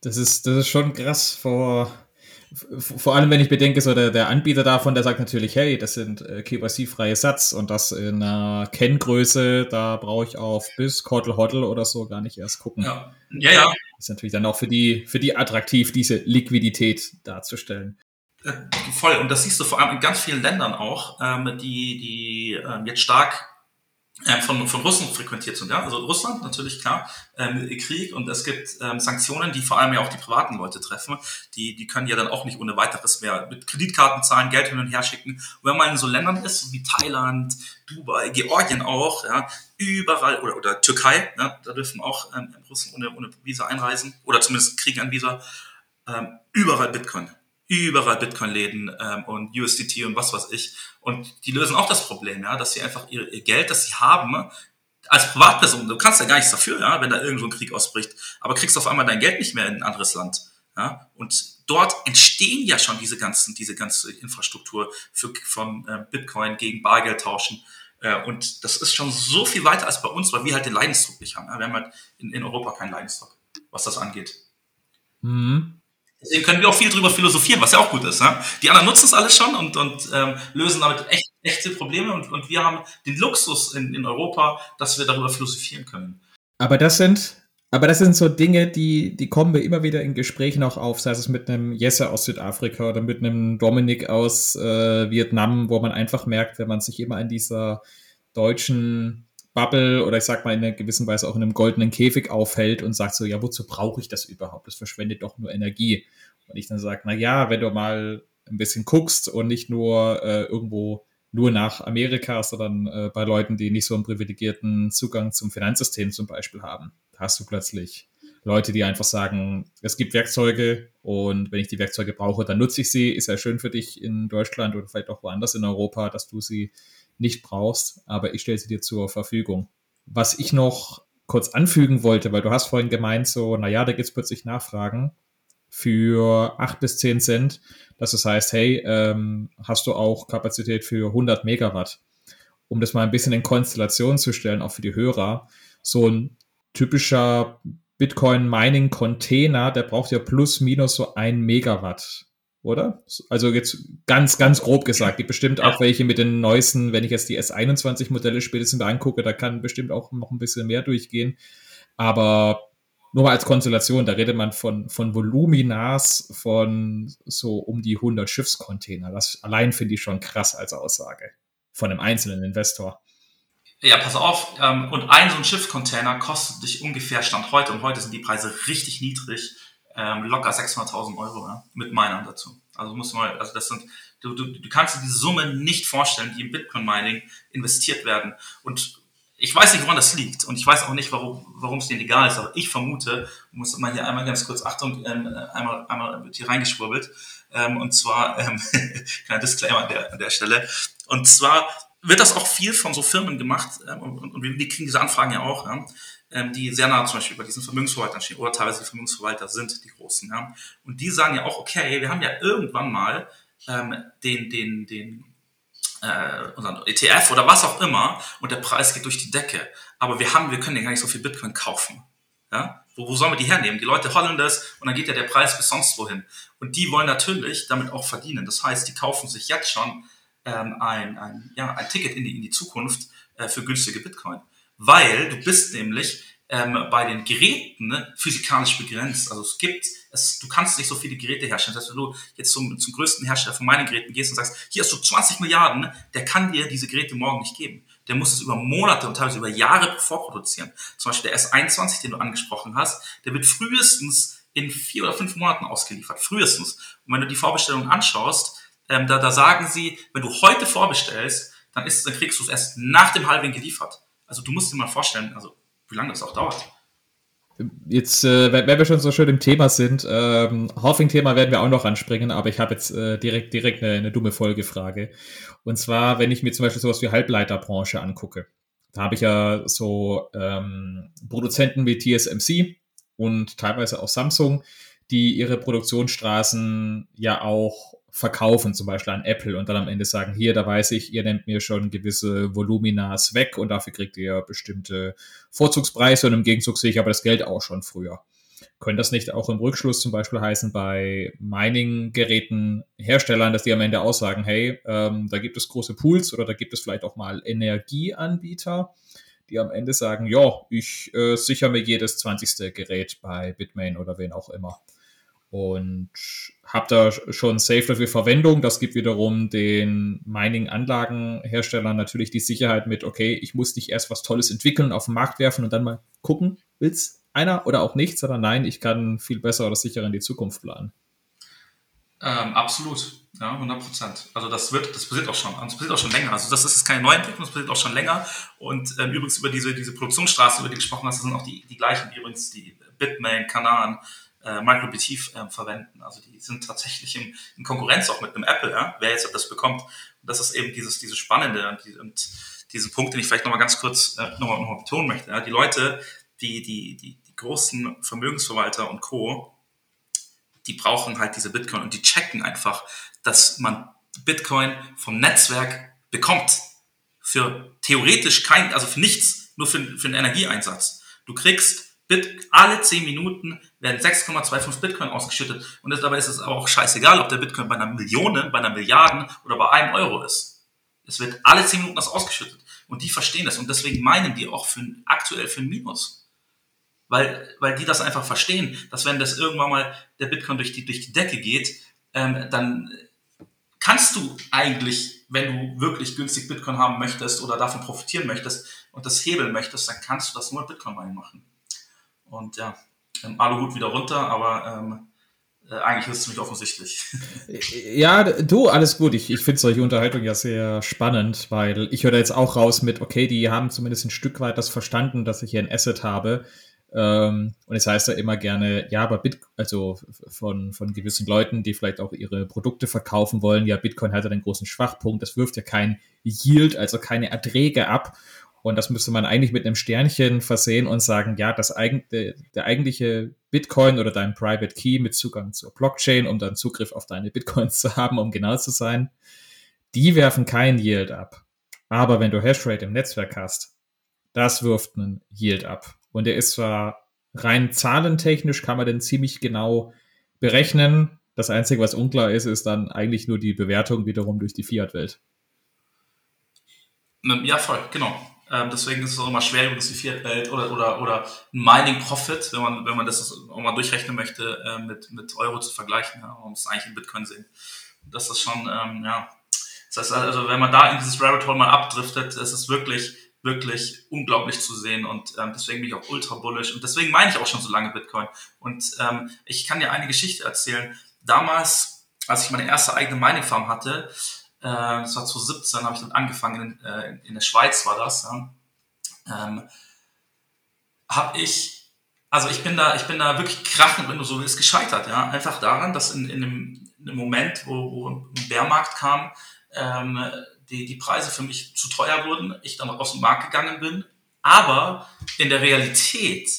Das ist, das ist schon krass vor, vor allem, wenn ich bedenke, so der, der Anbieter davon, der sagt natürlich, hey, das sind äh, KYC-freie Satz und das in einer Kenngröße, da brauche ich auf bis Kordel Hoddle oder so gar nicht erst gucken. Ja, ja. ja. Ist natürlich dann auch für die, für die attraktiv, diese Liquidität darzustellen. Äh, voll. Und das siehst du vor allem in ganz vielen Ländern auch, ähm, die, die ähm, jetzt stark von, von Russen frequentiert sind. Ja? Also Russland natürlich klar, ähm, Krieg und es gibt ähm, Sanktionen, die vor allem ja auch die privaten Leute treffen. Die, die können ja dann auch nicht ohne weiteres mehr mit Kreditkarten zahlen, Geld hin und her schicken. Und wenn man in so Ländern ist, wie Thailand, Dubai, Georgien auch, ja, überall, oder, oder Türkei, ja, da dürfen auch ähm, Russen ohne, ohne Visa einreisen oder zumindest kriegen ein Visa, ähm, überall Bitcoin überall Bitcoin-Läden ähm, und USDT und was weiß ich. Und die lösen auch das Problem, ja, dass sie einfach ihr, ihr Geld, das sie haben, als Privatperson, du kannst ja gar nichts dafür, ja, wenn da irgendwo ein Krieg ausbricht, aber kriegst auf einmal dein Geld nicht mehr in ein anderes Land. Ja, und dort entstehen ja schon diese ganzen, diese ganze Infrastruktur für, von äh, Bitcoin gegen Bargeld tauschen. Äh, und das ist schon so viel weiter als bei uns, weil wir halt den Leidensdruck nicht haben. Ja. Wir haben halt in, in Europa keinen Leidensdruck, was das angeht. Mhm. Deswegen können wir auch viel drüber philosophieren, was ja auch gut ist. Ne? Die anderen nutzen es alles schon und, und ähm, lösen damit echt, echte Probleme und, und wir haben den Luxus in, in Europa, dass wir darüber philosophieren können. Aber das sind, aber das sind so Dinge, die, die kommen wir immer wieder in Gesprächen auch auf, sei es mit einem Jesse aus Südafrika oder mit einem Dominik aus äh, Vietnam, wo man einfach merkt, wenn man sich immer in dieser deutschen Bubble oder ich sag mal in einer gewissen Weise auch in einem goldenen Käfig aufhält und sagt so, ja, wozu brauche ich das überhaupt? Das verschwendet doch nur Energie. Und ich dann sage, na ja, wenn du mal ein bisschen guckst und nicht nur äh, irgendwo nur nach Amerika, sondern äh, bei Leuten, die nicht so einen privilegierten Zugang zum Finanzsystem zum Beispiel haben, hast du plötzlich Leute, die einfach sagen, es gibt Werkzeuge und wenn ich die Werkzeuge brauche, dann nutze ich sie. Ist ja schön für dich in Deutschland oder vielleicht auch woanders in Europa, dass du sie nicht brauchst, aber ich stelle sie dir zur Verfügung. Was ich noch kurz anfügen wollte, weil du hast vorhin gemeint, so, naja, da gibt es plötzlich Nachfragen für acht bis zehn Cent, dass es heißt, hey, ähm, hast du auch Kapazität für 100 Megawatt? Um das mal ein bisschen in Konstellation zu stellen, auch für die Hörer, so ein typischer Bitcoin-Mining-Container, der braucht ja plus minus so ein Megawatt oder? Also jetzt ganz, ganz grob gesagt. Gibt bestimmt auch welche mit den neuesten, wenn ich jetzt die S21-Modelle spätestens angucke, da kann bestimmt auch noch ein bisschen mehr durchgehen. Aber nur mal als Konstellation, da redet man von, von Voluminas von so um die 100 Schiffscontainer. Das allein finde ich schon krass als Aussage von einem einzelnen Investor. Ja, pass auf. Ähm, und ein so ein Schiffscontainer kostet dich ungefähr Stand heute, und heute sind die Preise richtig niedrig, ähm, locker 600.000 Euro ja, mit Minern dazu. Also muss mal, also das sind, du, du, du kannst dir diese Summe nicht vorstellen, die im Bitcoin-Mining investiert werden. Und ich weiß nicht, woran das liegt. Und ich weiß auch nicht, warum warum es denen egal ist, aber ich vermute, muss mal hier einmal ganz kurz, Achtung, ähm, einmal, einmal wird hier reingeschwurbelt, ähm, und zwar, ähm, <laughs> kleiner Disclaimer an der, an der Stelle, und zwar wird das auch viel von so Firmen gemacht. Ähm, und, und wir kriegen diese Anfragen ja auch, ja, ähm, die sehr nah zum Beispiel bei diesen Vermögensverwaltern stehen oder teilweise die Vermögensverwalter sind, die großen. Ja? Und die sagen ja auch, okay, wir haben ja irgendwann mal ähm, den, den, den äh, unseren ETF oder was auch immer und der Preis geht durch die Decke. Aber wir haben, wir können ja gar nicht so viel Bitcoin kaufen. Ja? Wo, wo sollen wir die hernehmen? Die Leute hollen das und dann geht ja der Preis bis sonst wohin. Und die wollen natürlich damit auch verdienen. Das heißt, die kaufen sich jetzt schon ähm, ein, ein, ja, ein Ticket in die, in die Zukunft äh, für günstige Bitcoin weil du bist nämlich ähm, bei den Geräten ne, physikalisch begrenzt. Also es gibt, es, du kannst nicht so viele Geräte herstellen. Das heißt, wenn du jetzt zum, zum größten Hersteller von meinen Geräten gehst und sagst, hier hast du 20 Milliarden, der kann dir diese Geräte morgen nicht geben. Der muss es über Monate und teilweise über Jahre vorproduzieren. Zum Beispiel der S21, den du angesprochen hast, der wird frühestens in vier oder fünf Monaten ausgeliefert. Frühestens. Und wenn du die Vorbestellung anschaust, ähm, da, da sagen sie, wenn du heute vorbestellst, dann, ist, dann kriegst du es erst nach dem Halving geliefert. Also du musst dir mal vorstellen, also wie lange das auch dauert. Jetzt, äh, wenn wir schon so schön im Thema sind, ähm, Halving-Thema werden wir auch noch anspringen, aber ich habe jetzt äh, direkt, direkt eine, eine dumme Folgefrage. Und zwar, wenn ich mir zum Beispiel sowas wie Halbleiterbranche angucke, da habe ich ja so ähm, Produzenten wie TSMC und teilweise auch Samsung, die ihre Produktionsstraßen ja auch verkaufen, zum Beispiel an Apple und dann am Ende sagen, hier, da weiß ich, ihr nehmt mir schon gewisse Voluminas weg und dafür kriegt ihr bestimmte Vorzugspreise und im Gegenzug sehe ich aber das Geld auch schon früher. Könnte das nicht auch im Rückschluss zum Beispiel heißen bei Mining-Geräten Herstellern, dass die am Ende aussagen, hey, ähm, da gibt es große Pools oder da gibt es vielleicht auch mal Energieanbieter, die am Ende sagen, ja, ich äh, sichere mir jedes 20. Gerät bei Bitmain oder wen auch immer. Und habe da schon safe dafür Verwendung. Das gibt wiederum den Mining-Anlagenherstellern natürlich die Sicherheit mit, okay, ich muss nicht erst was Tolles entwickeln, auf den Markt werfen und dann mal gucken, will's einer oder auch nicht, sondern nein, ich kann viel besser oder sicherer in die Zukunft planen. Ähm, absolut, ja, 100 Prozent. Also das wird, das passiert auch schon, das passiert auch schon länger. Also das ist keine Neuentwicklung, das passiert auch schon länger. Und ähm, übrigens über diese, diese Produktionsstraße, über die gesprochen hast, das sind auch die, die gleichen, übrigens die Bitmain, Kanan, äh, MicroBT äh, verwenden. Also die sind tatsächlich in, in, Konkurrenz auch mit einem Apple, ja, wer jetzt das bekommt. Und das ist eben dieses, dieses Spannende und, die, und diesen Punkt, den ich vielleicht nochmal ganz kurz äh, nochmal noch betonen möchte. Ja. Die Leute, die, die, die, die großen Vermögensverwalter und Co., die brauchen halt diese Bitcoin und die checken einfach, dass man Bitcoin vom Netzwerk bekommt. Für theoretisch kein, also für nichts, nur für, für den Energieeinsatz. Du kriegst Bit, alle 10 Minuten werden 6,25 Bitcoin ausgeschüttet. Und dabei ist es aber auch scheißegal, ob der Bitcoin bei einer Million, bei einer Milliarden oder bei einem Euro ist. Es wird alle 10 Minuten das ausgeschüttet. Und die verstehen das. Und deswegen meinen die auch für, aktuell für ein Minus. Weil, weil die das einfach verstehen, dass wenn das irgendwann mal der Bitcoin durch die, durch die Decke geht, ähm, dann kannst du eigentlich, wenn du wirklich günstig Bitcoin haben möchtest oder davon profitieren möchtest und das hebeln möchtest, dann kannst du das nur mit Bitcoin machen. Und ja, ähm, Aluhut wieder runter, aber ähm, äh, eigentlich ist es ziemlich offensichtlich. <laughs> Ja, du, alles gut. Ich, ich finde solche Unterhaltung ja sehr spannend, weil ich höre da jetzt auch raus mit, okay, die haben zumindest ein Stück weit das verstanden, dass ich hier ein Asset habe. Ähm, und es heißt ja immer gerne, ja, aber Bit, also von, von gewissen Leuten, die vielleicht auch ihre Produkte verkaufen wollen, ja, Bitcoin hat ja einen großen Schwachpunkt, das wirft ja kein Yield, also keine Erträge ab. Und das müsste man eigentlich mit einem Sternchen versehen und sagen, ja, das eigen, der, der eigentliche Bitcoin oder dein Private Key mit Zugang zur Blockchain, um dann Zugriff auf deine Bitcoins <laughs> zu haben, um genau zu sein, die werfen kein Yield ab. Aber wenn du Hashrate im Netzwerk hast, das wirft einen Yield ab. Und der ist zwar rein zahlentechnisch, kann man den ziemlich genau berechnen. Das Einzige, was unklar ist, ist dann eigentlich nur die Bewertung wiederum durch die Fiat-Welt. Ja, voll, genau. Ähm, deswegen ist es auch immer schwer, übrigens die Fiat-Welt oder, oder, oder Mining-Profit, wenn man, wenn man das auch mal durchrechnen möchte, äh, mit, mit Euro zu vergleichen. Ja, man muss eigentlich in Bitcoin sehen. Das ist schon, ähm, ja. Das heißt also, wenn man da in dieses Rabbit Hole mal abdriftet, ist es wirklich, wirklich unglaublich zu sehen und ähm, deswegen bin ich auch ultra bullish und deswegen meine ich auch schon so lange Bitcoin. Und ähm, ich kann dir eine Geschichte erzählen. Damals, als ich meine erste eigene Mining-Farm hatte, äh, das war 2017, habe ich dann angefangen, in, äh, in der Schweiz war das, ja. ähm, habe ich, also ich bin da, ich bin da wirklich krachend, wenn du so willst, gescheitert, ja, einfach daran, dass in, in, einem, in einem Moment, wo, wo ein Bärmarkt kam, ähm, die, die Preise für mich zu teuer wurden, ich dann aus dem Markt gegangen bin, aber in der Realität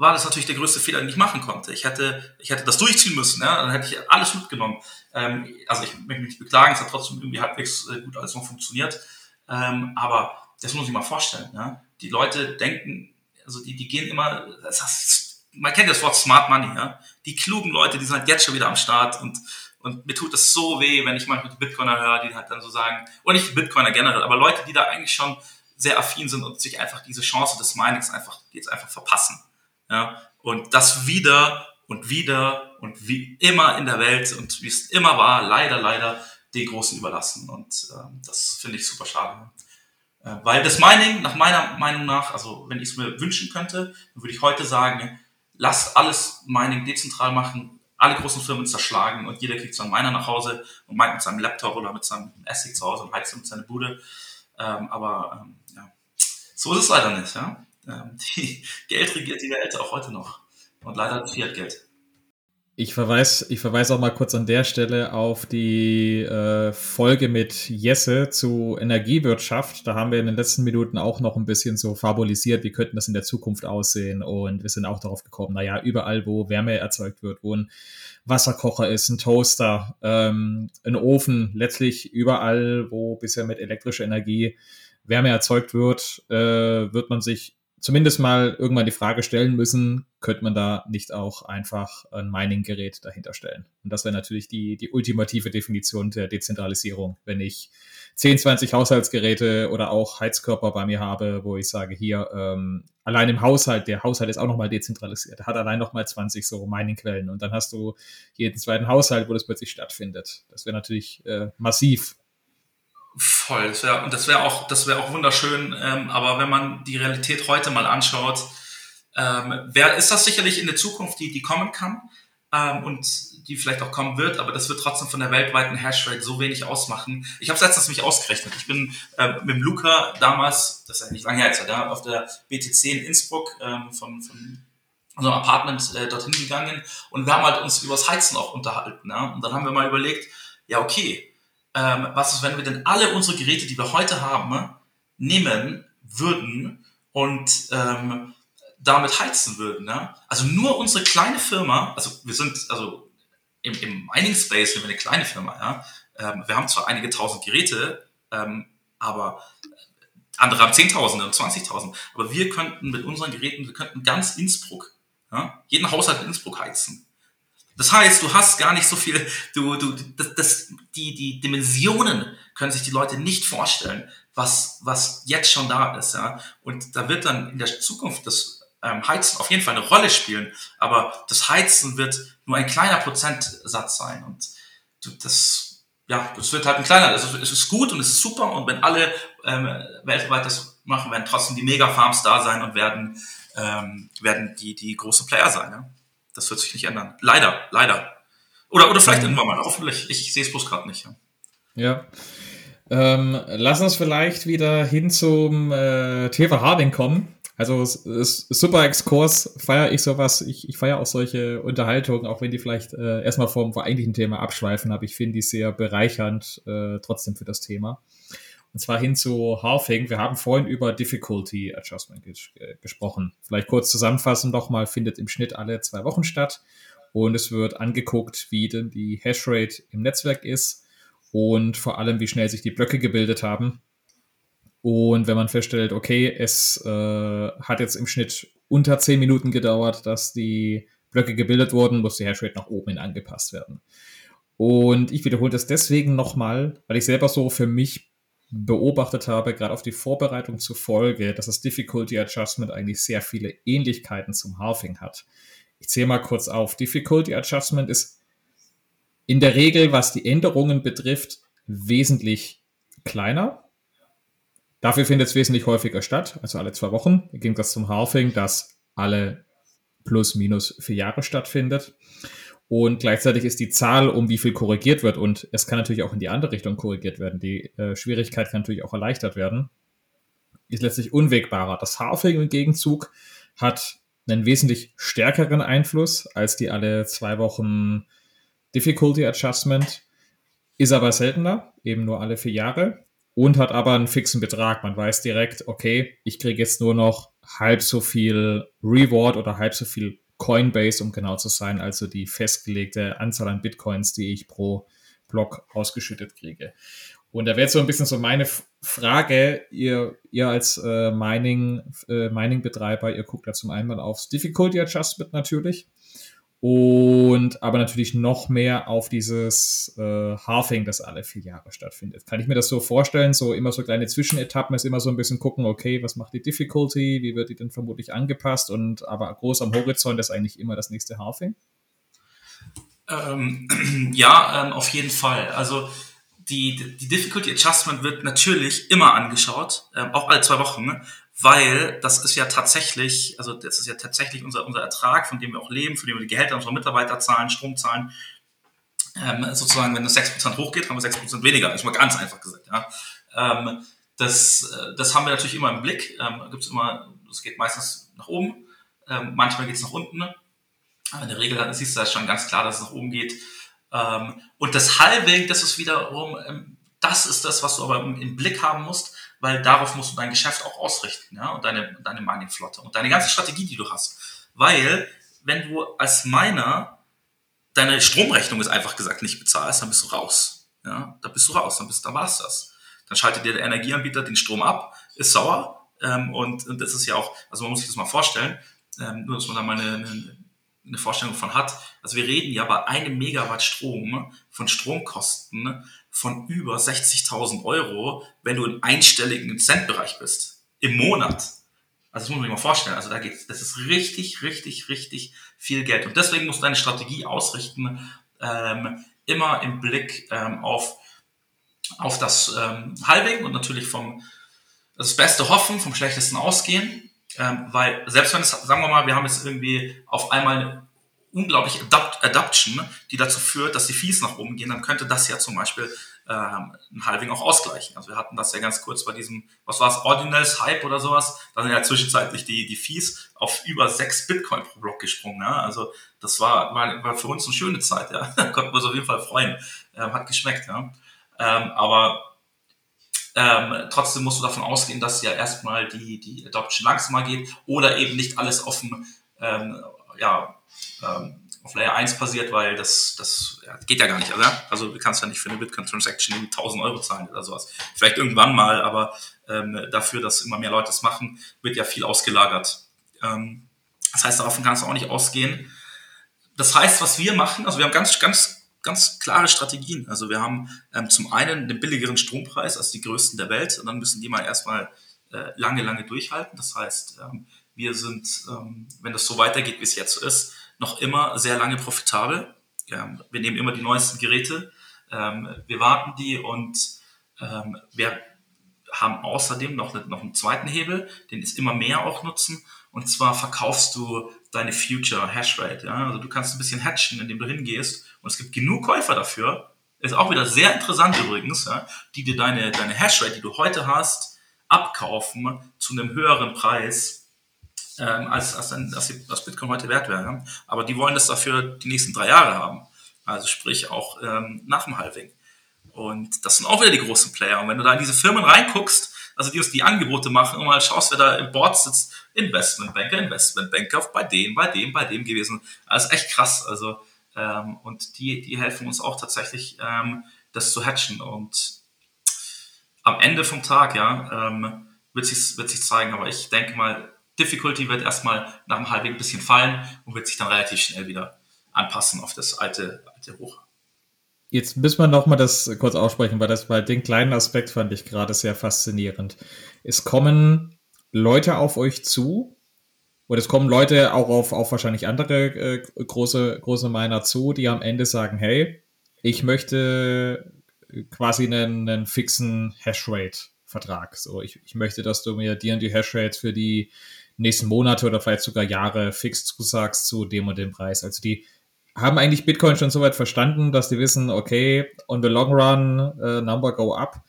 war das natürlich der größte Fehler, den ich machen konnte. Ich hätte, ich hätte das durchziehen müssen, ja? dann hätte ich alles mitgenommen. Ähm, also ich möchte mich nicht beklagen, es hat trotzdem irgendwie halbwegs äh, gut alles noch funktioniert. Ähm, aber das muss ich mal vorstellen. Ja? Die Leute denken, also die, die gehen immer, das heißt, man kennt das Wort Smart Money, ja. Die klugen Leute, die sind halt jetzt schon wieder am Start und, und mir tut es so weh, wenn ich manchmal die Bitcoiner höre, die halt dann so sagen, oder nicht die Bitcoiner generell, aber Leute, die da eigentlich schon sehr affin sind und sich einfach diese Chance des Minings einfach, jetzt einfach verpassen. Ja, und das wieder und wieder und wie immer in der Welt und wie es immer war, leider, leider den Großen überlassen. Und äh, das finde ich super schade. Äh, weil das Mining, nach meiner Meinung nach, also wenn ich es mir wünschen könnte, würde ich heute sagen, lasst alles Mining dezentral machen, alle großen Firmen zerschlagen und jeder kriegt so einen Miner nach Hause und meint mit seinem Laptop oder mit seinem Essig zu Hause und heizt mit seiner Bude. Ähm, aber ähm, ja, so ist es leider nicht. Ja? Ähm, <laughs> die Geld regiert die Welt auch heute noch. Und leider Fiat-Geld. Ich verweise ich verweis auch mal kurz an der Stelle auf die äh, Folge mit Jesse zu Energiewirtschaft. Da haben wir in den letzten Minuten auch noch ein bisschen so fabulisiert, wie könnten das in der Zukunft aussehen. Und wir sind auch darauf gekommen, naja, überall, wo Wärme erzeugt wird, wo ein Wasserkocher ist, ein Toaster, ähm, ein Ofen, letztlich überall, wo bisher mit elektrischer Energie Wärme erzeugt wird, äh, wird man sich zumindest mal irgendwann die Frage stellen müssen, könnte man da nicht auch einfach ein Mining-Gerät dahinter stellen? Und das wäre natürlich die, die ultimative Definition der Dezentralisierung, wenn ich 10, 20 Haushaltsgeräte oder auch Heizkörper bei mir habe, wo ich sage, hier, ähm, allein im Haushalt, der Haushalt ist auch nochmal dezentralisiert, hat allein nochmal 20 so Mining-Quellen und dann hast du jeden zweiten Haushalt, wo das plötzlich stattfindet. Das wäre natürlich äh, massiv Voll, das wäre und das wäre auch, das wäre auch wunderschön. Ähm, aber wenn man die Realität heute mal anschaut, ähm, wer, ist das sicherlich in der Zukunft, die, die kommen kann ähm, und die vielleicht auch kommen wird, aber das wird trotzdem von der weltweiten Hashrate so wenig ausmachen. Ich habe letztens mich ausgerechnet. Ich bin äh, mit dem Luca damals, das ist ja nicht lange her, jetzt, da auf der BTC in Innsbruck ähm, von, von unserem Apartment äh, dorthin gegangen und wir haben halt uns übers Heizen auch unterhalten. Ja? Und dann haben wir mal überlegt, ja okay, ähm, was ist, wenn wir denn alle unsere Geräte, die wir heute haben, nehmen würden und ähm, damit heizen würden. Ne? Also nur unsere kleine Firma, also wir sind, also im, im Mining Space sind wir eine kleine Firma, ja. Ähm, wir haben zwar einige tausend Geräte, ähm, aber andere haben Zehntausende und Zwanzigtausend. Aber wir könnten mit unseren Geräten, wir könnten ganz Innsbruck, ja, jeden Haushalt in Innsbruck heizen. Das heißt, du hast gar nicht so viel, du, du, das, das, die, die Dimensionen können sich die Leute nicht vorstellen, was, was jetzt schon da ist, ja. Und da wird dann in der Zukunft das ähm, Heizen auf jeden Fall eine Rolle spielen, aber das Heizen wird nur ein kleiner Prozentsatz sein und das, ja, das wird halt ein kleiner, also es ist gut und es ist super und wenn alle ähm, weltweit das machen, werden trotzdem die Megafarms da sein und werden, ähm, werden die, die großen Player sein, ja. Das wird sich nicht ändern. Leider, leider. Oder, oder vielleicht irgendwann mal, hoffentlich. Ich sehe es bloß gerade nicht. Ja. ja. Ähm, lass uns vielleicht wieder hin zum äh, Thema Harding kommen. Also super Exkurs, feiere ich sowas. Ich, ich feiere auch solche Unterhaltungen, auch wenn die vielleicht äh, erstmal vom eigentlichen Thema abschweifen, aber ich finde die sehr bereichernd äh, trotzdem für das Thema. Und zwar hin zu Halving. Wir haben vorhin über Difficulty Adjustment ges äh, gesprochen. Vielleicht kurz zusammenfassen nochmal, findet im Schnitt alle zwei Wochen statt. Und es wird angeguckt, wie denn die Hashrate im Netzwerk ist und vor allem, wie schnell sich die Blöcke gebildet haben. Und wenn man feststellt, okay, es äh, hat jetzt im Schnitt unter zehn Minuten gedauert, dass die Blöcke gebildet wurden, muss die Hashrate nach oben hin angepasst werden. Und ich wiederhole das deswegen nochmal, weil ich selber so für mich beobachtet habe, gerade auf die Vorbereitung zur Folge, dass das Difficulty Adjustment eigentlich sehr viele Ähnlichkeiten zum Halving hat. Ich zähle mal kurz auf. Difficulty Adjustment ist in der Regel, was die Änderungen betrifft, wesentlich kleiner. Dafür findet es wesentlich häufiger statt, also alle zwei Wochen. Im Gegensatz zum Halving, das alle plus minus vier Jahre stattfindet. Und gleichzeitig ist die Zahl, um wie viel korrigiert wird, und es kann natürlich auch in die andere Richtung korrigiert werden. Die äh, Schwierigkeit kann natürlich auch erleichtert werden, ist letztlich unwegbarer. Das Halving im Gegenzug hat einen wesentlich stärkeren Einfluss als die alle zwei Wochen Difficulty Adjustment, ist aber seltener, eben nur alle vier Jahre und hat aber einen fixen Betrag. Man weiß direkt, okay, ich kriege jetzt nur noch halb so viel Reward oder halb so viel Coinbase, um genau zu sein, also die festgelegte Anzahl an Bitcoins, die ich pro Block ausgeschüttet kriege. Und da wäre jetzt so ein bisschen so meine Frage, ihr, ihr als äh, Mining, äh, Mining-Betreiber, ihr guckt ja zum einen mal aufs Difficulty Adjustment natürlich und aber natürlich noch mehr auf dieses äh, Halving, das alle vier Jahre stattfindet. Kann ich mir das so vorstellen? So immer so kleine Zwischenetappen ist immer so ein bisschen gucken, okay, was macht die Difficulty, wie wird die denn vermutlich angepasst und aber groß am Horizont ist eigentlich immer das nächste Halving? Ähm, <clears throat> ja, ähm, auf jeden Fall. Also die, die Difficulty Adjustment wird natürlich immer angeschaut, ähm, auch alle zwei Wochen. Ne? Weil das ist ja tatsächlich, also das ist ja tatsächlich unser, unser Ertrag, von dem wir auch leben, für den wir die Gehälter unserer Mitarbeiter zahlen, Strom zahlen. Ähm, sozusagen, wenn das 6% hochgeht, haben wir 6% weniger, ist mal ganz einfach gesagt. Ja. Ähm, das, äh, das haben wir natürlich immer im Blick. Ähm, gibt's immer, es geht meistens nach oben, ähm, manchmal geht es nach unten. Aber in der Regel siehst du das schon ganz klar, dass es nach oben geht. Ähm, und das Halving, das ist wiederum, ähm, das ist das, was du aber im, im Blick haben musst weil darauf musst du dein Geschäft auch ausrichten, ja, und deine, deine Miningflotte und deine ganze Strategie, die du hast. Weil, wenn du als Miner deine Stromrechnung ist einfach gesagt nicht bezahlst, dann bist du raus. Ja, da bist du raus, dann bist, dann war's das. Dann schaltet dir der Energieanbieter den Strom ab, ist sauer, Ähm, und, und das ist ja auch, also man muss sich das mal vorstellen, ähm, nur dass man da mal eine, eine, eine Vorstellung von hat. Also wir reden ja bei einem Megawatt Strom von Stromkosten von über 60.000 Euro, wenn du im einstelligen Centbereich bist. Im Monat. Also das muss man sich mal vorstellen. Also da geht's, das ist richtig, richtig, richtig viel Geld. Und deswegen musst du deine Strategie ausrichten, ähm, immer im Blick ähm, auf, auf das ähm, Halving und natürlich vom das Beste hoffen, vom Schlechtesten ausgehen. Ähm, weil selbst wenn es, sagen wir mal, wir haben jetzt irgendwie auf einmal unglaubliche Adapt Adaption, die dazu führt, dass die Fees nach oben gehen, dann könnte das ja zum Beispiel ähm, ein Halving auch ausgleichen. Also wir hatten das ja ganz kurz bei diesem, was war es, Ordinals Hype oder sowas, da sind ja zwischenzeitlich die, die Fees auf über sechs Bitcoin pro Block gesprungen. Ja? Also das war, war, war für uns eine schöne Zeit, ja. Da <laughs> konnten wir uns auf jeden Fall freuen. Ähm, hat geschmeckt, ja. Ähm, aber ähm, trotzdem musst du davon ausgehen, dass ja erstmal die, die Adoption langsamer geht oder eben nicht alles dem, ähm, ja, ähm, auf Layer 1 passiert, weil das, das ja, geht ja gar nicht, oder? Also du kannst ja nicht für eine Bitcoin-Transaction 1000 Euro zahlen oder sowas. Vielleicht irgendwann mal, aber ähm, dafür, dass immer mehr Leute das machen, wird ja viel ausgelagert. Ähm, das heißt, davon kannst du auch nicht ausgehen. Das heißt, was wir machen, also wir haben ganz, ganz ganz klare Strategien. Also wir haben ähm, zum einen den billigeren Strompreis als die größten der Welt und dann müssen die mal erstmal äh, lange, lange durchhalten. Das heißt, ähm, wir sind, ähm, wenn das so weitergeht, wie es jetzt ist, noch immer sehr lange profitabel. Ähm, wir nehmen immer die neuesten Geräte, ähm, wir warten die und ähm, wir haben außerdem noch, noch einen zweiten Hebel, den ist immer mehr auch nutzen. Und zwar verkaufst du deine Future Hashrate. Ja? Also du kannst ein bisschen hatchen, indem du hingehst und es gibt genug Käufer dafür. Ist auch wieder sehr interessant übrigens, ja? die dir deine, deine Hashrate, die du heute hast, abkaufen zu einem höheren Preis, ähm, als, als, ein, als, als Bitcoin heute wert wäre. Aber die wollen das dafür die nächsten drei Jahre haben. Also sprich auch ähm, nach dem Halving. Und das sind auch wieder die großen Player. Und wenn du da in diese Firmen reinguckst, also die uns die Angebote machen und mal schaust, wer da im Board sitzt, Investmentbanker, Investmentbanker, bei dem, bei dem, bei dem gewesen. Das ist echt krass. Also, ähm, und die, die helfen uns auch tatsächlich, ähm, das zu hatchen. Und am Ende vom Tag, ja, ähm, wird sich wird sich zeigen. Aber ich denke mal, Difficulty wird erstmal nach einem halben ein bisschen fallen und wird sich dann relativ schnell wieder anpassen auf das alte, alte Hoch. Jetzt müssen wir noch mal das kurz aussprechen, weil das bei den kleinen Aspekt fand ich gerade sehr faszinierend. Es kommen Leute auf euch zu und es kommen Leute auch auf, auf wahrscheinlich andere äh, große, große Miner zu, die am Ende sagen, hey, ich möchte quasi einen, einen fixen Hashrate-Vertrag. So, ich, ich möchte, dass du mir die und die Hashrates für die nächsten Monate oder vielleicht sogar Jahre fix zusagst zu dem und dem Preis. Also die haben eigentlich Bitcoin schon so weit verstanden, dass die wissen, okay, on the long run, uh, number go up.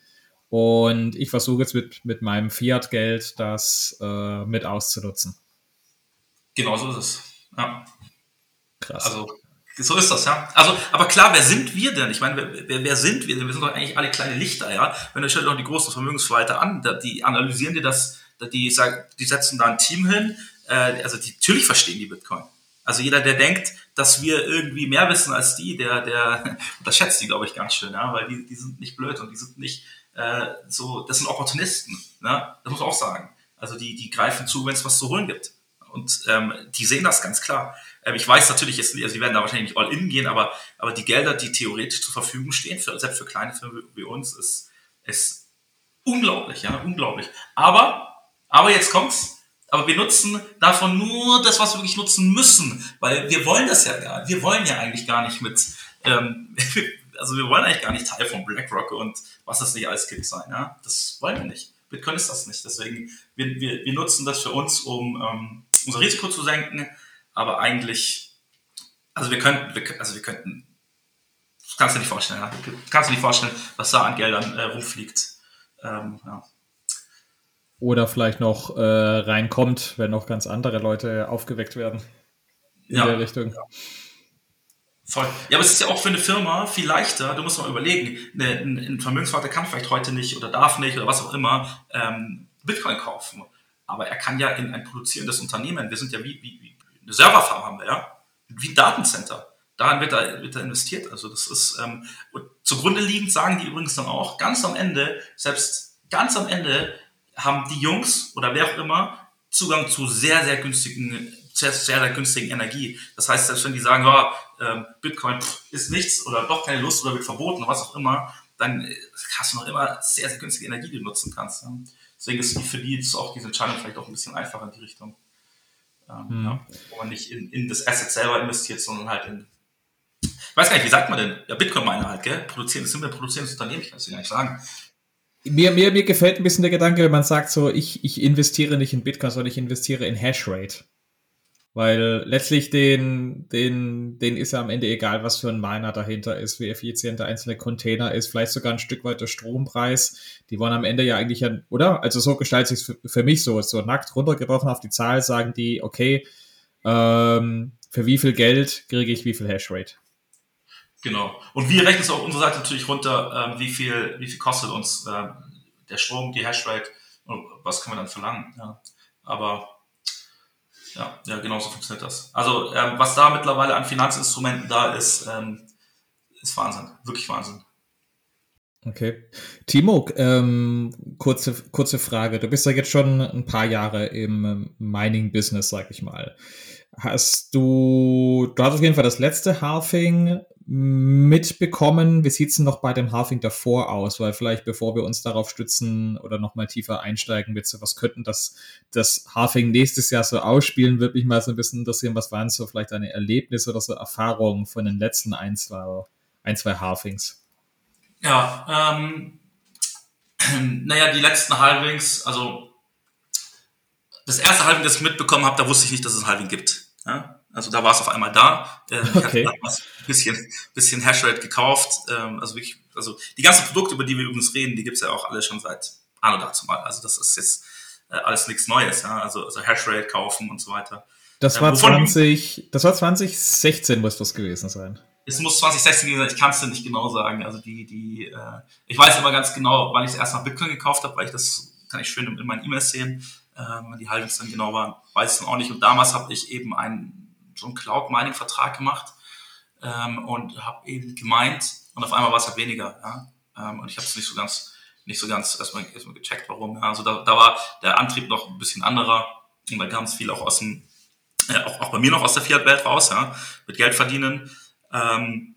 Und ich versuche jetzt mit, mit meinem Fiat-Geld das uh, mit auszunutzen. Genau so ist es. Ja. Krass. Also, so ist das, ja. Also, aber klar, wer sind wir denn? Ich meine, wer, wer sind wir denn? Wir sind doch eigentlich alle kleine Lichter, ja. Wenn du stellst doch die großen Vermögensverwalter an, die analysieren dir das, die, die setzen da ein Team hin, äh, also die, natürlich verstehen die Bitcoin. Also jeder, der denkt, dass wir irgendwie mehr wissen als die, der, der <laughs> unterschätzt die, glaube ich, ganz schön, ja, weil die, die sind nicht blöd und die sind nicht äh, so, das sind Opportunisten, ne? das muss man auch sagen. Also die, die greifen zu, wenn es was zu holen gibt. Und ähm, die sehen das ganz klar. Ähm, ich weiß natürlich jetzt, also die werden da wahrscheinlich nicht all in gehen, aber, aber die Gelder, die theoretisch zur Verfügung stehen, für, selbst für kleine Firmen wie uns, ist, ist unglaublich, ja, unglaublich. Aber, aber jetzt kommt's, aber wir nutzen davon nur das, was wir wirklich nutzen müssen, weil wir wollen das ja gar Wir wollen ja eigentlich gar nicht mit, ähm, <laughs> also wir wollen eigentlich gar nicht Teil von BlackRock und was das nicht alles gibt sein. Ja? Das wollen wir nicht. Bitcoin ist das nicht. Deswegen, wir, wir, wir nutzen das für uns, um ähm, unser Risiko zu senken, aber eigentlich, also wir könnten, wir, also wir könnten, kannst du dir nicht vorstellen, ja? kannst du dir nicht vorstellen, was da an Geldern äh, rumfliegt. Ähm, ja. Oder vielleicht noch äh, reinkommt, wenn noch ganz andere Leute aufgeweckt werden. In ja. der Richtung. Ja. Voll. Ja, aber es ist ja auch für eine Firma viel leichter, du musst mal überlegen, eine, ein Vermögensvater kann vielleicht heute nicht oder darf nicht oder was auch immer ähm, Bitcoin kaufen. Aber er kann ja in ein produzierendes Unternehmen, wir sind ja wie, wie, wie eine Serverfarm haben wir, ja, wie ein Datencenter. Daran wird da, wird da investiert. Also das ist ähm, zugrunde liegend sagen die übrigens dann auch, ganz am Ende, selbst ganz am Ende haben die Jungs oder wer auch immer Zugang zu sehr, sehr günstigen, sehr, sehr, sehr günstigen Energie. Das heißt, selbst wenn die sagen, ja, ähm, Bitcoin ist nichts oder doch keine Lust oder wird verboten oder was auch immer, dann äh, hast du noch immer sehr, sehr günstige Energie, die du nutzen kannst. Deswegen ist für die ist auch diese Entscheidung vielleicht auch ein bisschen einfacher in die Richtung. Ähm, hm. ja, wo man nicht in, in das Asset selber investiert, sondern halt in ich weiß gar nicht, wie sagt man denn? Ja, Bitcoin-Miner halt, gell? Produzieren, das sind wir produzierendes Unternehmen, ich kann es dir gar nicht sagen. Mir, mir, mir gefällt ein bisschen der Gedanke, wenn man sagt so, ich, ich investiere nicht in Bitcoin, sondern ich investiere in Hashrate. Weil letztlich den, den, den ist ja am Ende egal, was für ein Miner dahinter ist, wie effizient der einzelne Container ist, vielleicht sogar ein Stück weit der Strompreis. Die wollen am Ende ja eigentlich ja, oder? Also so gestaltet sich für, für mich so, so nackt runtergebrochen auf die Zahl, sagen die, okay, ähm, für wie viel Geld kriege ich wie viel Hashrate? Genau. Und wir rechnen es auf unserer Seite natürlich runter, ähm, wie viel, wie viel kostet uns äh, der Strom, die Hashrate und was können wir dann verlangen. Ja. Aber ja, ja, genau so funktioniert das. Also ähm, was da mittlerweile an Finanzinstrumenten da ist, ähm, ist Wahnsinn, wirklich Wahnsinn. Okay. Timo, ähm, kurze, kurze Frage. Du bist ja jetzt schon ein paar Jahre im Mining-Business, sag ich mal. Hast du, du hast auf jeden Fall das letzte Halving mitbekommen. Wie sieht's denn noch bei dem Halving davor aus? Weil vielleicht, bevor wir uns darauf stützen oder nochmal tiefer einsteigen, so was könnten das, das Halving nächstes Jahr so ausspielen, würde mich mal so ein bisschen interessieren, was waren so vielleicht deine Erlebnisse oder so Erfahrungen von den letzten ein, zwei, ein, zwei Halvings? Ja, ähm, <clears throat> naja, die letzten Halvings, also das erste Halving, das ich mitbekommen habe, da wusste ich nicht, dass es ein Halving gibt. Ja? Also da war es auf einmal da. Ähm, ich okay. hatte damals ein bisschen, bisschen Hashrate gekauft. Ähm, also wirklich, also die ganzen Produkte, über die wir übrigens reden, die gibt's ja auch alle schon seit Anno dazu mal. Also das ist jetzt äh, alles nichts Neues. Ja? Also, also Hashrate kaufen und so weiter. Das war, ähm, 20, das war 2016 muss das gewesen sein. Es muss 2016 gewesen sein, ich kann es dir nicht genau sagen. Also die, die, äh, ich weiß immer ganz genau, wann ich das erste Mal Bitcoin gekauft habe, weil ich das kann ich schön in meinen E-Mails sehen. Ähm, die Haltings dann genau waren, weiß ich dann auch nicht. Und damals habe ich eben einen so einen Cloud-Mining-Vertrag gemacht ähm, und habe eben gemeint, und auf einmal war es halt weniger. Ja? Ähm, und ich habe es nicht so ganz, nicht so ganz erstmal, erstmal gecheckt, warum. Ja? Also da, da war der Antrieb noch ein bisschen anderer und da kam es viel auch aus dem, äh, auch, auch bei mir noch aus der Fiat-Welt raus, ja? mit Geld verdienen. Ähm,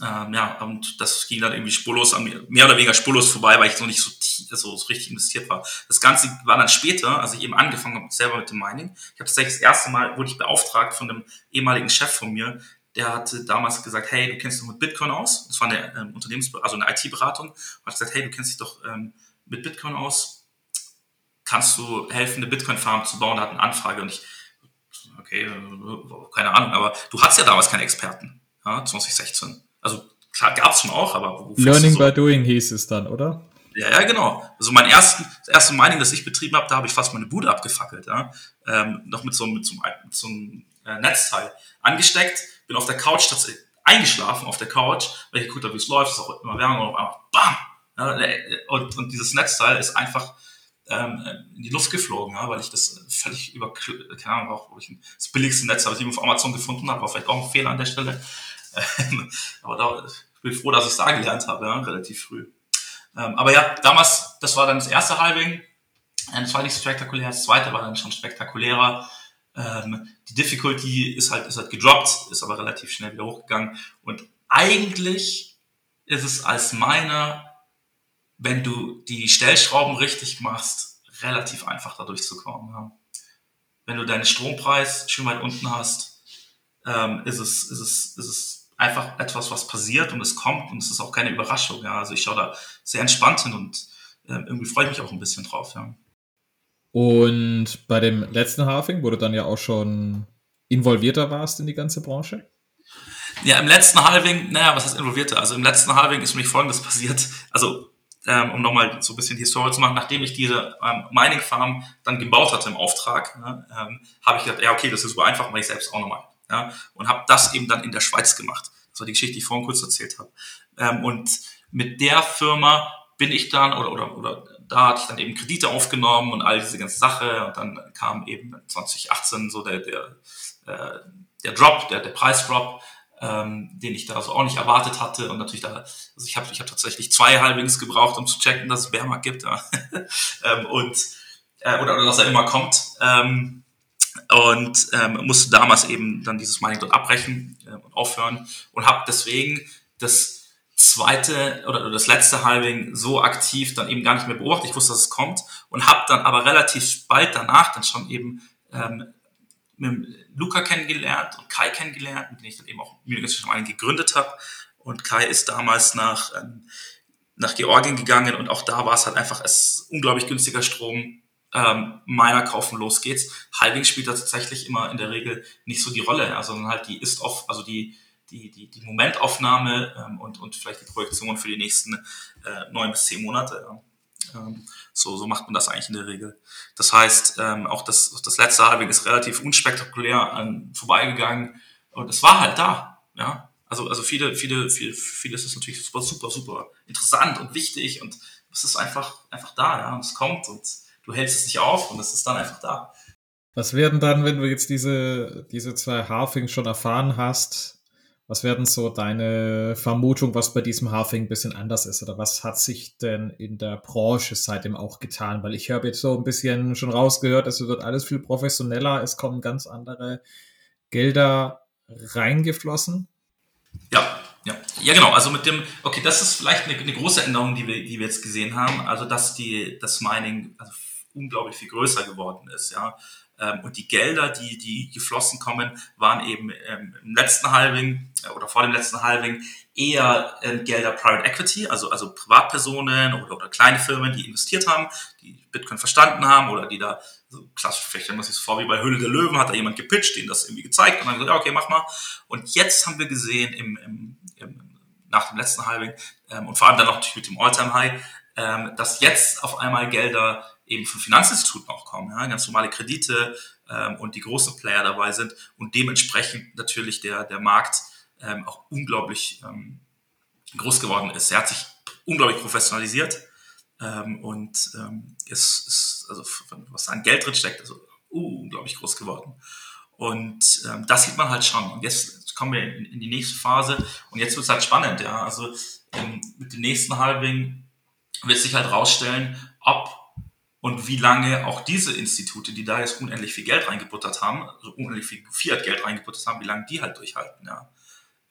ähm, ja, und das ging dann irgendwie spurlos an mir, mehr oder weniger spurlos vorbei, weil ich noch nicht so, so, so richtig investiert war. Das Ganze war dann später, als ich eben angefangen habe selber mit dem Mining. Ich habe tatsächlich das erste Mal, wurde ich beauftragt von einem ehemaligen Chef von mir, der hatte damals gesagt, hey, du kennst dich mit Bitcoin aus. Das war eine ähm, Unternehmens, also eine IT-Beratung. Und hat gesagt, hey, du kennst dich doch ähm, mit Bitcoin aus. Kannst du helfen, eine Bitcoin-Farm zu bauen? Da hat eine Anfrage und ich, okay, äh, keine Ahnung, aber du hattest ja damals keine Experten, ja, 2016. Also klar, gab es schon auch, aber Learning so? by doing hieß es dann, oder? Ja, ja, genau. Also mein ersten, das erste Mining, das ich betrieben habe, da habe ich fast meine Bude abgefackelt, ja. Ähm, noch mit so, mit so, mit so einem äh, Netzteil angesteckt, bin auf der Couch tatsächlich eingeschlafen auf der Couch, weil ich geguckt habe, wie es läuft, ist auch immer wärmer und auf einmal BAM! Ja, und, und dieses Netzteil ist einfach ähm, in die Luft geflogen, ja, weil ich das völlig über, keine Ahnung, auch, wo ich das billigste Netz, was ich auf Amazon gefunden habe, war vielleicht auch ein Fehler an der Stelle. <laughs> aber da, ich bin froh, dass ich es da gelernt habe, ja, relativ früh. Ähm, aber ja, damals, das war dann das erste Halving. Das war nicht spektakulär. Das zweite war dann schon spektakulärer. Ähm, die Difficulty ist halt, ist halt gedroppt, ist aber relativ schnell wieder hochgegangen. Und eigentlich ist es als Miner, wenn du die Stellschrauben richtig machst, relativ einfach da durchzukommen. Ja. Wenn du deinen Strompreis schön weit unten hast, ähm, ist es, ist es, ist es einfach etwas, was passiert und es kommt und es ist auch keine Überraschung. Ja. Also ich schaue da sehr entspannt hin und äh, irgendwie freue ich mich auch ein bisschen drauf. Ja. Und bei dem letzten Halving, wo du dann ja auch schon involvierter warst in die ganze Branche? Ja, im letzten Halving, naja, was heißt involvierter? Also im letzten Halving ist nämlich Folgendes passiert. Also ähm, um nochmal so ein bisschen die Historie zu machen, nachdem ich diese ähm, Mining Farm dann gebaut hatte im Auftrag, ne, ähm, habe ich gedacht, ja okay, das ist super einfach, mache ich selbst auch nochmal ja, und habe das eben dann in der Schweiz gemacht. Das war die Geschichte, die ich vorhin kurz erzählt habe. Ähm, und mit der Firma bin ich dann, oder, oder, oder da hatte ich dann eben Kredite aufgenommen und all diese ganze Sache und dann kam eben 2018 so der, der, äh, der Drop, der, der Preisdrop ähm, den ich da so auch nicht erwartet hatte. Und natürlich da, also ich habe ich hab tatsächlich zwei Halvings gebraucht, um zu checken, dass es Bärmarkt gibt. Ja. <laughs> ähm, und äh, oder, oder dass er immer kommt. Ähm, und ähm, musste damals eben dann dieses Mining dort abbrechen äh, und aufhören und habe deswegen das zweite oder das letzte Halving so aktiv dann eben gar nicht mehr beobachtet. Ich wusste, dass es kommt und habe dann aber relativ bald danach dann schon eben ähm, mit Luca kennengelernt und Kai kennengelernt, mit dem ich dann eben auch Munich Mining gegründet habe. Und Kai ist damals nach, ähm, nach Georgien gegangen und auch da war es halt einfach es unglaublich günstiger Strom ähm, Miner kaufen, los geht's. Halving spielt da tatsächlich immer in der Regel nicht so die Rolle, ja, sondern halt die ist off, also die, die, die, die Momentaufnahme ähm, und, und vielleicht die Projektion für die nächsten äh, neun bis zehn Monate. Ja. Ähm, so, so macht man das eigentlich in der Regel. Das heißt, ähm, auch das, das letzte Halving ist relativ unspektakulär an, vorbeigegangen und es war halt da. Ja. Also, also viele, viele, viele, viele ist natürlich super, super, super interessant und wichtig und es ist einfach, einfach da, ja, und es kommt und du hältst es nicht auf und es ist dann einfach da. Was werden dann, wenn du jetzt diese, diese zwei Halfings schon erfahren hast, was werden so deine Vermutung, was bei diesem Halving ein bisschen anders ist? Oder was hat sich denn in der Branche seitdem auch getan? Weil ich habe jetzt so ein bisschen schon rausgehört, es wird alles viel professioneller, es kommen ganz andere Gelder reingeflossen. Ja, ja, ja, genau. Also mit dem, okay, das ist vielleicht eine, eine große Änderung, die wir, die wir jetzt gesehen haben. Also dass die, das Mining, also unglaublich viel größer geworden ist. Ja. Ähm, und die Gelder, die, die geflossen kommen, waren eben ähm, im letzten Halving äh, oder vor dem letzten Halving eher ähm, Gelder Private Equity, also, also Privatpersonen oder, oder kleine Firmen, die investiert haben, die Bitcoin verstanden haben oder die da, so klassisch, vielleicht stellen wir sich vor, wie bei Höhle der Löwen, hat da jemand gepitcht, denen das irgendwie gezeigt und dann gesagt, ja, okay, mach mal. Und jetzt haben wir gesehen im, im, im nach dem letzten Halving ähm, und vor allem dann noch natürlich mit dem Alltime high ähm, dass jetzt auf einmal Gelder eben von Finanzinstituten auch kommen, ja, ganz normale Kredite ähm, und die großen Player dabei sind und dementsprechend natürlich der, der Markt ähm, auch unglaublich ähm, groß geworden ist. Er hat sich unglaublich professionalisiert ähm, und ähm, ist, ist, also was an Geld drin steckt, also uh, unglaublich groß geworden. Und ähm, das sieht man halt schon. Und jetzt kommen wir in, in die nächste Phase und jetzt wird es halt spannend, ja. Also mit dem nächsten Halving wird sich halt rausstellen, ob und wie lange auch diese Institute, die da jetzt unendlich viel Geld reingebuttert haben, also unendlich viel Fiat-Geld reingebuttert haben, wie lange die halt durchhalten, ja.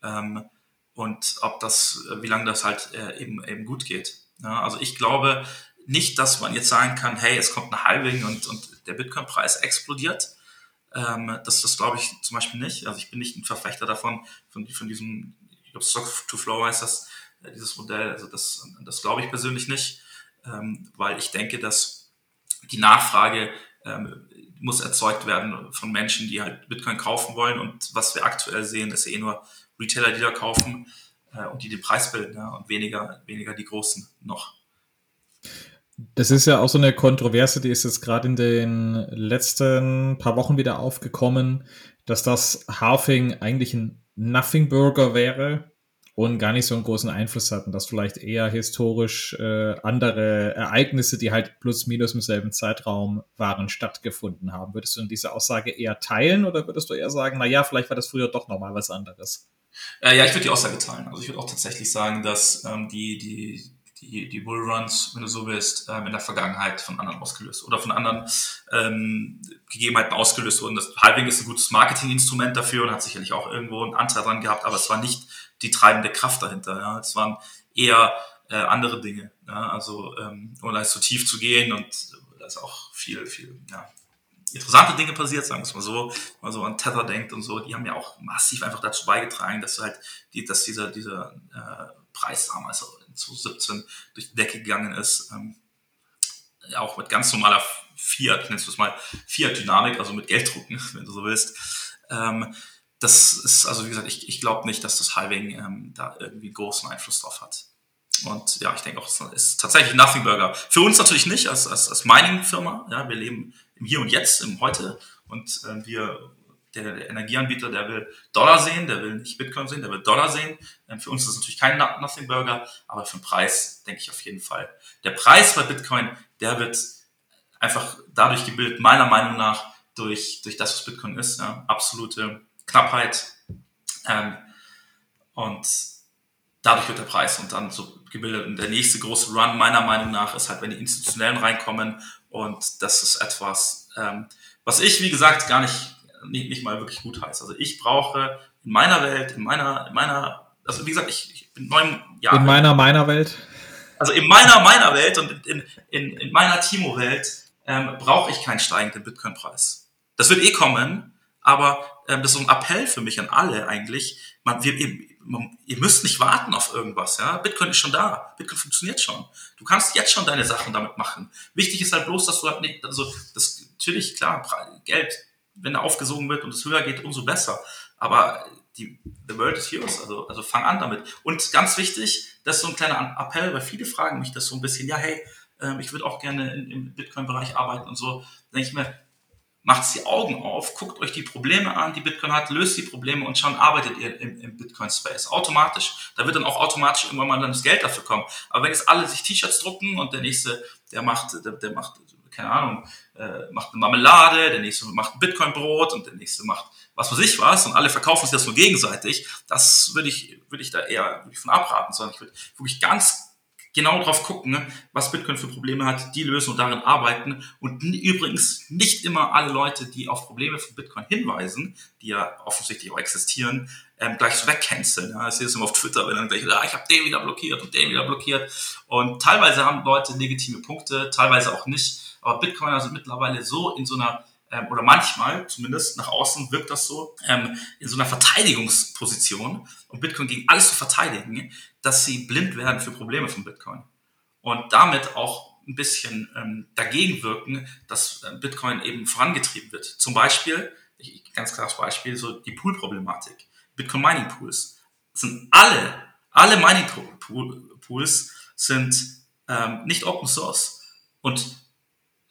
Ähm, und ob das, wie lange das halt äh, eben, eben gut geht. Ja, also ich glaube nicht, dass man jetzt sagen kann, hey, es kommt ein Halving und, und der Bitcoin-Preis explodiert. Ähm, das, das glaube ich zum Beispiel nicht. Also ich bin nicht ein Verfechter davon, von, von diesem, ich glaube, Stock-to-Flow heißt das, äh, dieses Modell. Also das, das glaube ich persönlich nicht, ähm, weil ich denke, dass die Nachfrage ähm, muss erzeugt werden von Menschen, die halt Bitcoin kaufen wollen. Und was wir aktuell sehen, ist eh nur Retailer, die da kaufen äh, und die den Preis bilden ja, und weniger, weniger die Großen noch. Das ist ja auch so eine Kontroverse, die ist jetzt gerade in den letzten paar Wochen wieder aufgekommen, dass das Halving eigentlich ein Nothing Burger wäre, und gar nicht so einen großen Einfluss hatten, dass vielleicht eher historisch äh, andere Ereignisse, die halt plus minus im selben Zeitraum waren, stattgefunden haben. Würdest du in diese Aussage eher teilen oder würdest du eher sagen, na ja, vielleicht war das früher doch nochmal was anderes? Äh, ja, ich würde die Aussage teilen. Also ich würde auch tatsächlich sagen, dass ähm, die, die, die, die Bullruns, wenn du so willst, ähm, in der Vergangenheit von anderen ausgelöst oder von anderen ähm, Gegebenheiten ausgelöst wurden. Das Halving ist ein gutes Marketinginstrument dafür und hat sicherlich auch irgendwo einen Anteil dran gehabt, aber es war nicht die treibende Kraft dahinter. Ja. Es waren eher äh, andere Dinge. Ja. Also ähm, ohne zu tief zu gehen und da ist auch viel, viel, ja, interessante Dinge passiert, sagen wir es mal so, wenn man so an Tether denkt und so, die haben ja auch massiv einfach dazu beigetragen, dass halt die, dass dieser, dieser äh, Preis damals in 2017 durch die Decke gegangen ist. Ähm, auch mit ganz normaler Fiat, nennst du es mal, Fiat-Dynamik, also mit Gelddrucken, <laughs> wenn du so willst. Ähm, das ist, also wie gesagt, ich, ich glaube nicht, dass das Halving ähm, da irgendwie großen Einfluss drauf hat. Und ja, ich denke auch, es ist tatsächlich Nothing Burger. Für uns natürlich nicht als, als, als Mining-Firma. Ja, wir leben im Hier und Jetzt, im Heute. Und äh, wir, der, der Energieanbieter, der will Dollar sehen, der will nicht Bitcoin sehen, der will Dollar sehen. Ähm, für uns ist es natürlich kein Nothing Burger, aber für den Preis denke ich auf jeden Fall. Der Preis bei Bitcoin, der wird einfach dadurch gebildet, meiner Meinung nach, durch, durch das, was Bitcoin ist. Ja, absolute Knappheit, ähm, Und dadurch wird der Preis und dann so gebildet. Und der nächste große Run meiner Meinung nach ist halt, wenn die Institutionellen reinkommen. Und das ist etwas, ähm, was ich, wie gesagt, gar nicht, nicht, nicht mal wirklich gut heißt. Also ich brauche in meiner Welt, in meiner, in meiner, also wie gesagt, ich, ich bin neun Jahre. In meiner, meiner Welt. Also in meiner, meiner Welt und in, in, in meiner Timo-Welt ähm, brauche ich keinen steigenden Bitcoin-Preis. Das wird eh kommen, aber ähm, das ist so ein Appell für mich an alle eigentlich. Man, wir, ihr, man, ihr müsst nicht warten auf irgendwas. Ja? Bitcoin ist schon da. Bitcoin funktioniert schon. Du kannst jetzt schon deine Sachen damit machen. Wichtig ist halt bloß, dass du halt nicht, also das natürlich klar, Geld, wenn er aufgesogen wird und es höher geht, umso besser. Aber die, the world is yours. Also, also fang an damit. Und ganz wichtig, das ist so ein kleiner Appell, weil viele fragen mich das so ein bisschen, ja, hey, äh, ich würde auch gerne im Bitcoin-Bereich arbeiten und so. Da denke ich mir, macht die Augen auf, guckt euch die Probleme an, die Bitcoin hat, löst die Probleme und schon arbeitet ihr im, im Bitcoin-Space. Automatisch. Da wird dann auch automatisch irgendwann mal dann das Geld dafür kommen. Aber wenn jetzt alle sich T-Shirts drucken und der nächste, der macht, der, der macht, keine Ahnung, äh, macht eine Marmelade, der nächste macht ein Bitcoin-Brot und der nächste macht was weiß ich was und alle verkaufen sich das nur gegenseitig, das würde ich, würde ich da eher würde ich von abraten, sondern ich würde wirklich ganz genau drauf gucken, ne, was Bitcoin für Probleme hat, die lösen und darin arbeiten. Und übrigens nicht immer alle Leute, die auf Probleme von Bitcoin hinweisen, die ja offensichtlich auch existieren, ähm, gleich so wegcanceln. Ja. Ich sehe das immer auf Twitter, wenn dann gleich, ah, ich habe den wieder blockiert und den wieder blockiert. Und teilweise haben Leute legitime Punkte, teilweise auch nicht. Aber Bitcoiner sind mittlerweile so in so einer ähm, oder manchmal zumindest nach außen wirkt das so, ähm, in so einer Verteidigungsposition und Bitcoin gegen alles zu verteidigen, dass sie blind werden für Probleme von Bitcoin. Und damit auch ein bisschen ähm, dagegen wirken, dass äh, Bitcoin eben vorangetrieben wird. Zum Beispiel, ich, ganz klares Beispiel, so die Pool-Problematik. Bitcoin Mining Pools sind alle, alle Mining Pools sind ähm, nicht Open Source und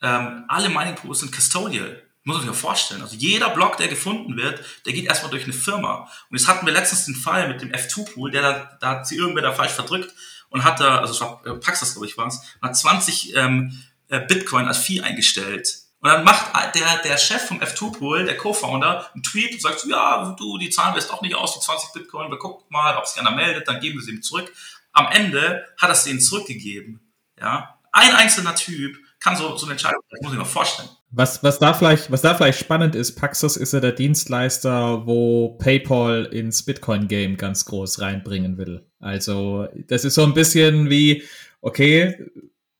ähm, alle Mining Pools sind custodial. Muss man sich mal vorstellen. Also jeder Block, der gefunden wird, der geht erstmal durch eine Firma. Und jetzt hatten wir letztens den Fall mit dem F2-Pool, der da, da hat sie irgendwer da falsch verdrückt und hat da, also es war äh, Paxos, glaube ich, war es, hat 20 ähm, äh, Bitcoin als Vieh eingestellt. Und dann macht der, der Chef vom F2-Pool, der Co-Founder, einen Tweet und sagt ja, du, die zahlen wir jetzt doch nicht aus, die 20 Bitcoin, wir gucken mal, ob sich einer meldet, dann geben wir sie ihm zurück. Am Ende hat er es denen zurückgegeben. Ja, ein einzelner Typ kann so, so eine Entscheidung, das muss ich mir vorstellen. Was, was, da vielleicht, was da vielleicht spannend ist, Paxos ist ja der Dienstleister, wo PayPal ins Bitcoin-Game ganz groß reinbringen will. Also, das ist so ein bisschen wie, okay,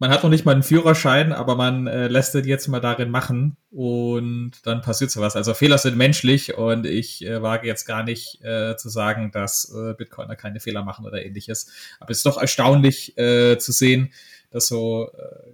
man hat noch nicht mal einen Führerschein, aber man äh, lässt den jetzt mal darin machen und dann passiert sowas. Also Fehler sind menschlich und ich äh, wage jetzt gar nicht äh, zu sagen, dass äh, Bitcoiner keine Fehler machen oder ähnliches. Aber es ist doch erstaunlich äh, zu sehen, dass so äh,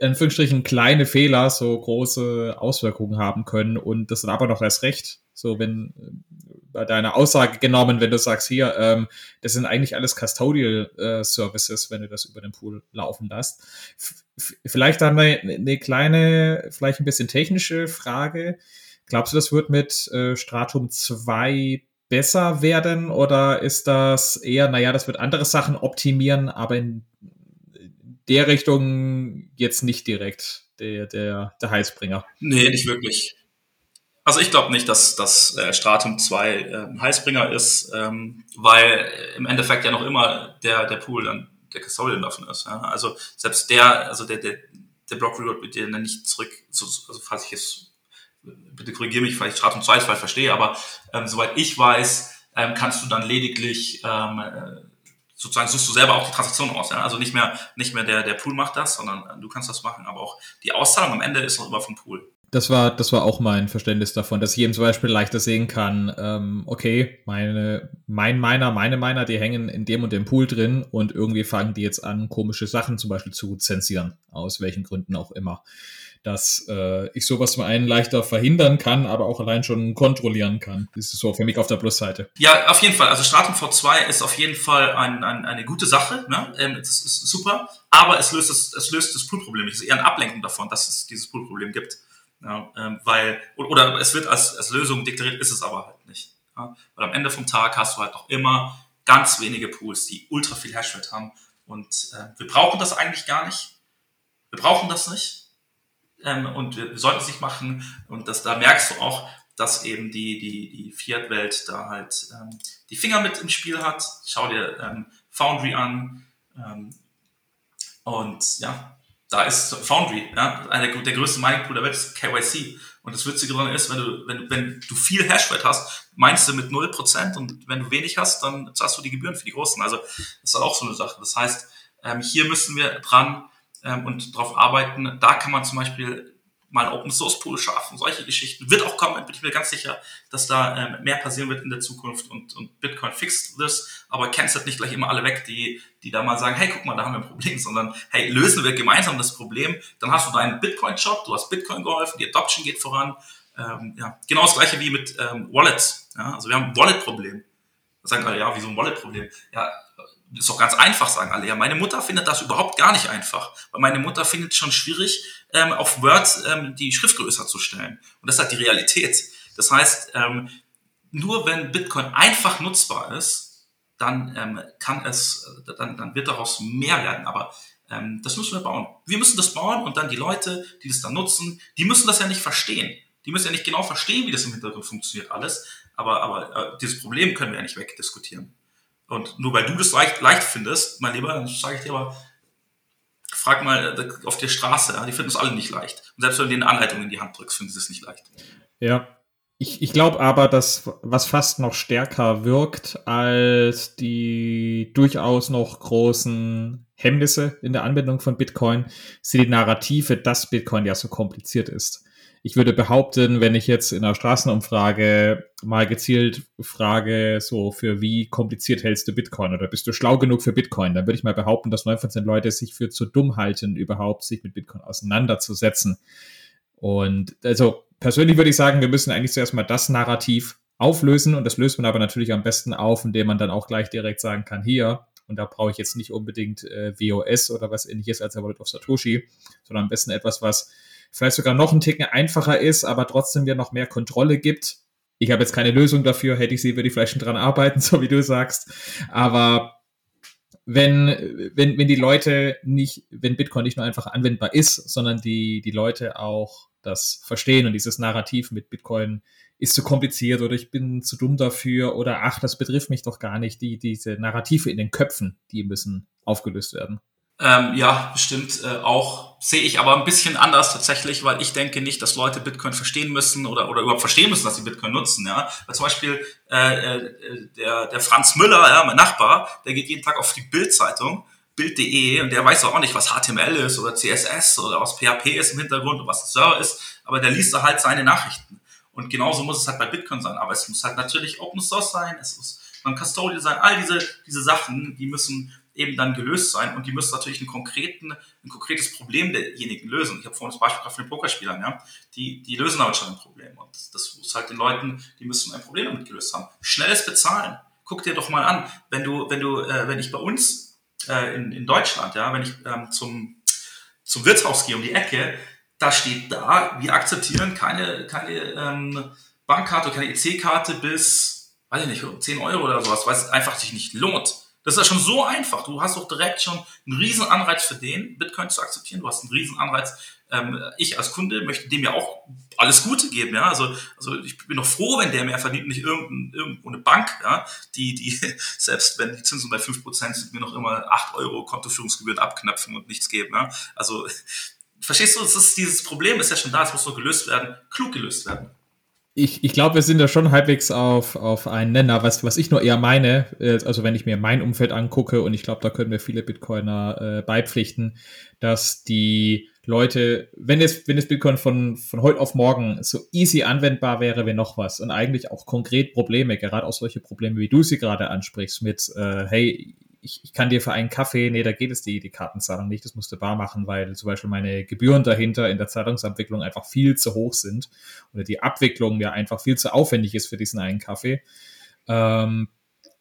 in Anführungsstrichen kleine Fehler so große Auswirkungen haben können und das dann aber noch erst recht. So, wenn äh, bei deiner Aussage genommen, wenn du sagst, hier, ähm, das sind eigentlich alles Custodial äh, Services, wenn du das über den Pool laufen lässt. F vielleicht dann eine, eine kleine, vielleicht ein bisschen technische Frage. Glaubst du, das wird mit äh, Stratum 2 besser werden oder ist das eher, naja, das wird andere Sachen optimieren, aber in der Richtung jetzt nicht direkt der, der, der Heißbringer. Nee, nicht wirklich. Also ich glaube nicht, dass, dass äh, Stratum 2 äh, Heißbringer ist, ähm, weil im Endeffekt ja noch immer der, der Pool dann der Custodian davon ist. Ja? Also selbst der, also der, der, der Block Reward wird dir dann nicht zurück, so, also falls ich es, bitte korrigiere mich, falls ich Stratum 2 falsch verstehe, aber ähm, soweit ich weiß, ähm, kannst du dann lediglich ähm, äh, sozusagen suchst du selber auch die Transaktion aus. Ja? Also nicht mehr, nicht mehr der, der Pool macht das, sondern du kannst das machen. Aber auch die Auszahlung am Ende ist noch immer vom Pool. Das war, das war auch mein Verständnis davon, dass ich eben zum Beispiel leichter sehen kann, ähm, okay, meine, mein Miner, meine Miner, die hängen in dem und dem Pool drin und irgendwie fangen die jetzt an, komische Sachen zum Beispiel zu zensieren, aus welchen Gründen auch immer dass äh, ich sowas zum einen leichter verhindern kann, aber auch allein schon kontrollieren kann. Das ist so für mich auf der Plusseite. Ja, auf jeden Fall. Also Stratum V2 ist auf jeden Fall ein, ein, eine gute Sache. Ne? Ähm, das ist super, aber es löst das, es löst das Poolproblem nicht. Es ist eher ein Ablenken davon, dass es dieses Poolproblem gibt. Ja, ähm, weil, oder es wird als, als Lösung deklariert, ist es aber halt nicht. Ja? Weil am Ende vom Tag hast du halt noch immer ganz wenige Pools, die ultra viel Hashrate haben. Und äh, wir brauchen das eigentlich gar nicht. Wir brauchen das nicht ähm, und wir sollten es nicht machen. Und das, da merkst du auch, dass eben die, die, die Fiat-Welt da halt ähm, die Finger mit im Spiel hat. Schau dir ähm, Foundry an. Ähm, und ja, da ist Foundry, ja, einer der, größten Mining Pool der Welt ist KYC. Und das Witzige daran ist, wenn du, wenn, wenn du viel Hashwert hast, meinst du mit 0% und wenn du wenig hast, dann zahlst du die Gebühren für die Großen. Also das ist halt auch so eine Sache. Das heißt, ähm, hier müssen wir dran ähm, und darauf arbeiten. Da kann man zum Beispiel mal Open Source Pool schaffen, solche Geschichten. Wird auch kommen, bin ich mir ganz sicher, dass da ähm, mehr passieren wird in der Zukunft und, und Bitcoin fixt das, aber cancelt nicht gleich immer alle weg, die, die da mal sagen, hey, guck mal, da haben wir ein Problem, <laughs> sondern hey, lösen wir gemeinsam das Problem, dann hast du deinen Bitcoin-Shop, du hast Bitcoin geholfen, die Adoption geht voran. Ähm, ja, genau das gleiche wie mit ähm, Wallets. Ja? Also wir haben ein Wallet-Problem. Da sagen alle, ja, wie so ein Wallet-Problem? Ja, ist doch ganz einfach, sagen alle. Ja, meine Mutter findet das überhaupt gar nicht einfach. Weil meine Mutter findet es schon schwierig, ähm, auf Word ähm, die Schrift größer zu stellen. Und das ist halt die Realität. Das heißt, ähm, nur wenn Bitcoin einfach nutzbar ist, dann ähm, kann es, äh, dann, dann wird daraus mehr werden. Aber ähm, das müssen wir bauen. Wir müssen das bauen und dann die Leute, die das dann nutzen, die müssen das ja nicht verstehen. Die müssen ja nicht genau verstehen, wie das im Hintergrund funktioniert alles. Aber, aber äh, dieses Problem können wir ja nicht wegdiskutieren. Und nur weil du das leicht, leicht findest, mein Lieber, dann sage ich dir aber, frag mal äh, auf der Straße, die finden es alle nicht leicht. Und selbst wenn du denen Anleitungen in die Hand drückst, finden sie es nicht leicht. Ja. Ich, ich glaube aber, dass was fast noch stärker wirkt als die durchaus noch großen Hemmnisse in der Anwendung von Bitcoin, sind die Narrative, dass Bitcoin ja so kompliziert ist ich würde behaupten, wenn ich jetzt in einer Straßenumfrage mal gezielt frage, so für wie kompliziert hältst du Bitcoin oder bist du schlau genug für Bitcoin, dann würde ich mal behaupten, dass 9% Leute sich für zu dumm halten, überhaupt sich mit Bitcoin auseinanderzusetzen. Und also persönlich würde ich sagen, wir müssen eigentlich zuerst mal das Narrativ auflösen und das löst man aber natürlich am besten auf, indem man dann auch gleich direkt sagen kann, hier, und da brauche ich jetzt nicht unbedingt äh, WOS oder was ähnliches als der Wallet of Satoshi, sondern am besten etwas, was vielleicht sogar noch ein Ticken einfacher ist, aber trotzdem mir noch mehr Kontrolle gibt. Ich habe jetzt keine Lösung dafür, hätte ich sie, würde ich vielleicht schon dran arbeiten, <laughs> so wie du sagst. Aber wenn, wenn, wenn die Leute nicht, wenn Bitcoin nicht nur einfach anwendbar ist, sondern die, die Leute auch das verstehen und dieses Narrativ mit Bitcoin ist zu kompliziert oder ich bin zu dumm dafür oder ach, das betrifft mich doch gar nicht. Die, diese Narrative in den Köpfen, die müssen aufgelöst werden. Ähm, ja, bestimmt äh, auch. Sehe ich aber ein bisschen anders tatsächlich, weil ich denke nicht, dass Leute Bitcoin verstehen müssen oder, oder überhaupt verstehen müssen, dass sie Bitcoin nutzen. Ja? Weil zum Beispiel äh, äh, der, der Franz Müller, ja, mein Nachbar, der geht jeden Tag auf die Bild-Zeitung, Bild.de, und der weiß auch nicht, was HTML ist oder CSS oder was PHP ist im Hintergrund und was ein Server ist, aber der liest da halt seine Nachrichten. Und genauso muss es halt bei Bitcoin sein. Aber es muss halt natürlich Open Source sein, es muss man Custodial sein, all diese, diese Sachen, die müssen eben dann gelöst sein und die müssen natürlich einen konkreten, ein konkretes Problem derjenigen lösen. Ich habe vorhin das Beispiel von den Pokerspielern, ja, die, die lösen aber schon ein Problem und das muss halt den Leuten, die müssen ein Problem damit gelöst haben. Schnelles Bezahlen. Guck dir doch mal an, wenn du, wenn du, äh, wenn ich bei uns äh, in, in Deutschland, ja, wenn ich ähm, zum, zum Wirtshaus gehe um die Ecke, da steht da, wir akzeptieren keine, keine ähm, Bankkarte, keine EC-Karte bis, weiß ich nicht, 10 Euro oder sowas, weil es einfach sich nicht lohnt. Das ist ja schon so einfach. Du hast doch direkt schon einen riesen Anreiz für den, Bitcoin zu akzeptieren. Du hast einen riesen Anreiz. Ähm, ich als Kunde möchte dem ja auch alles Gute geben, ja. Also, also ich bin doch froh, wenn der mehr verdient, nicht irgendein, irgendwo eine Bank, ja, die, die, <laughs> selbst wenn die Zinsen bei 5% sind, mir noch immer 8 Euro Kontoführungsgebühren abknöpfen und nichts geben, ja. Also, <laughs> verstehst du, das ist, dieses Problem ist ja schon da, es muss nur gelöst werden, klug gelöst werden ich, ich glaube, wir sind da schon halbwegs auf, auf einen Nenner. Was, was ich nur eher meine, äh, also wenn ich mir mein Umfeld angucke, und ich glaube, da können wir viele Bitcoiner äh, beipflichten, dass die Leute, wenn es, wenn es Bitcoin von, von heute auf morgen so easy anwendbar wäre wie noch was und eigentlich auch konkret Probleme, gerade auch solche Probleme, wie du sie gerade ansprichst, mit, äh, hey, ich, ich kann dir für einen Kaffee, nee, da geht es die, die Kartenzahlung nicht, das musst du bar machen, weil zum Beispiel meine Gebühren dahinter in der Zahlungsabwicklung einfach viel zu hoch sind oder die Abwicklung ja einfach viel zu aufwendig ist für diesen einen Kaffee. Ähm,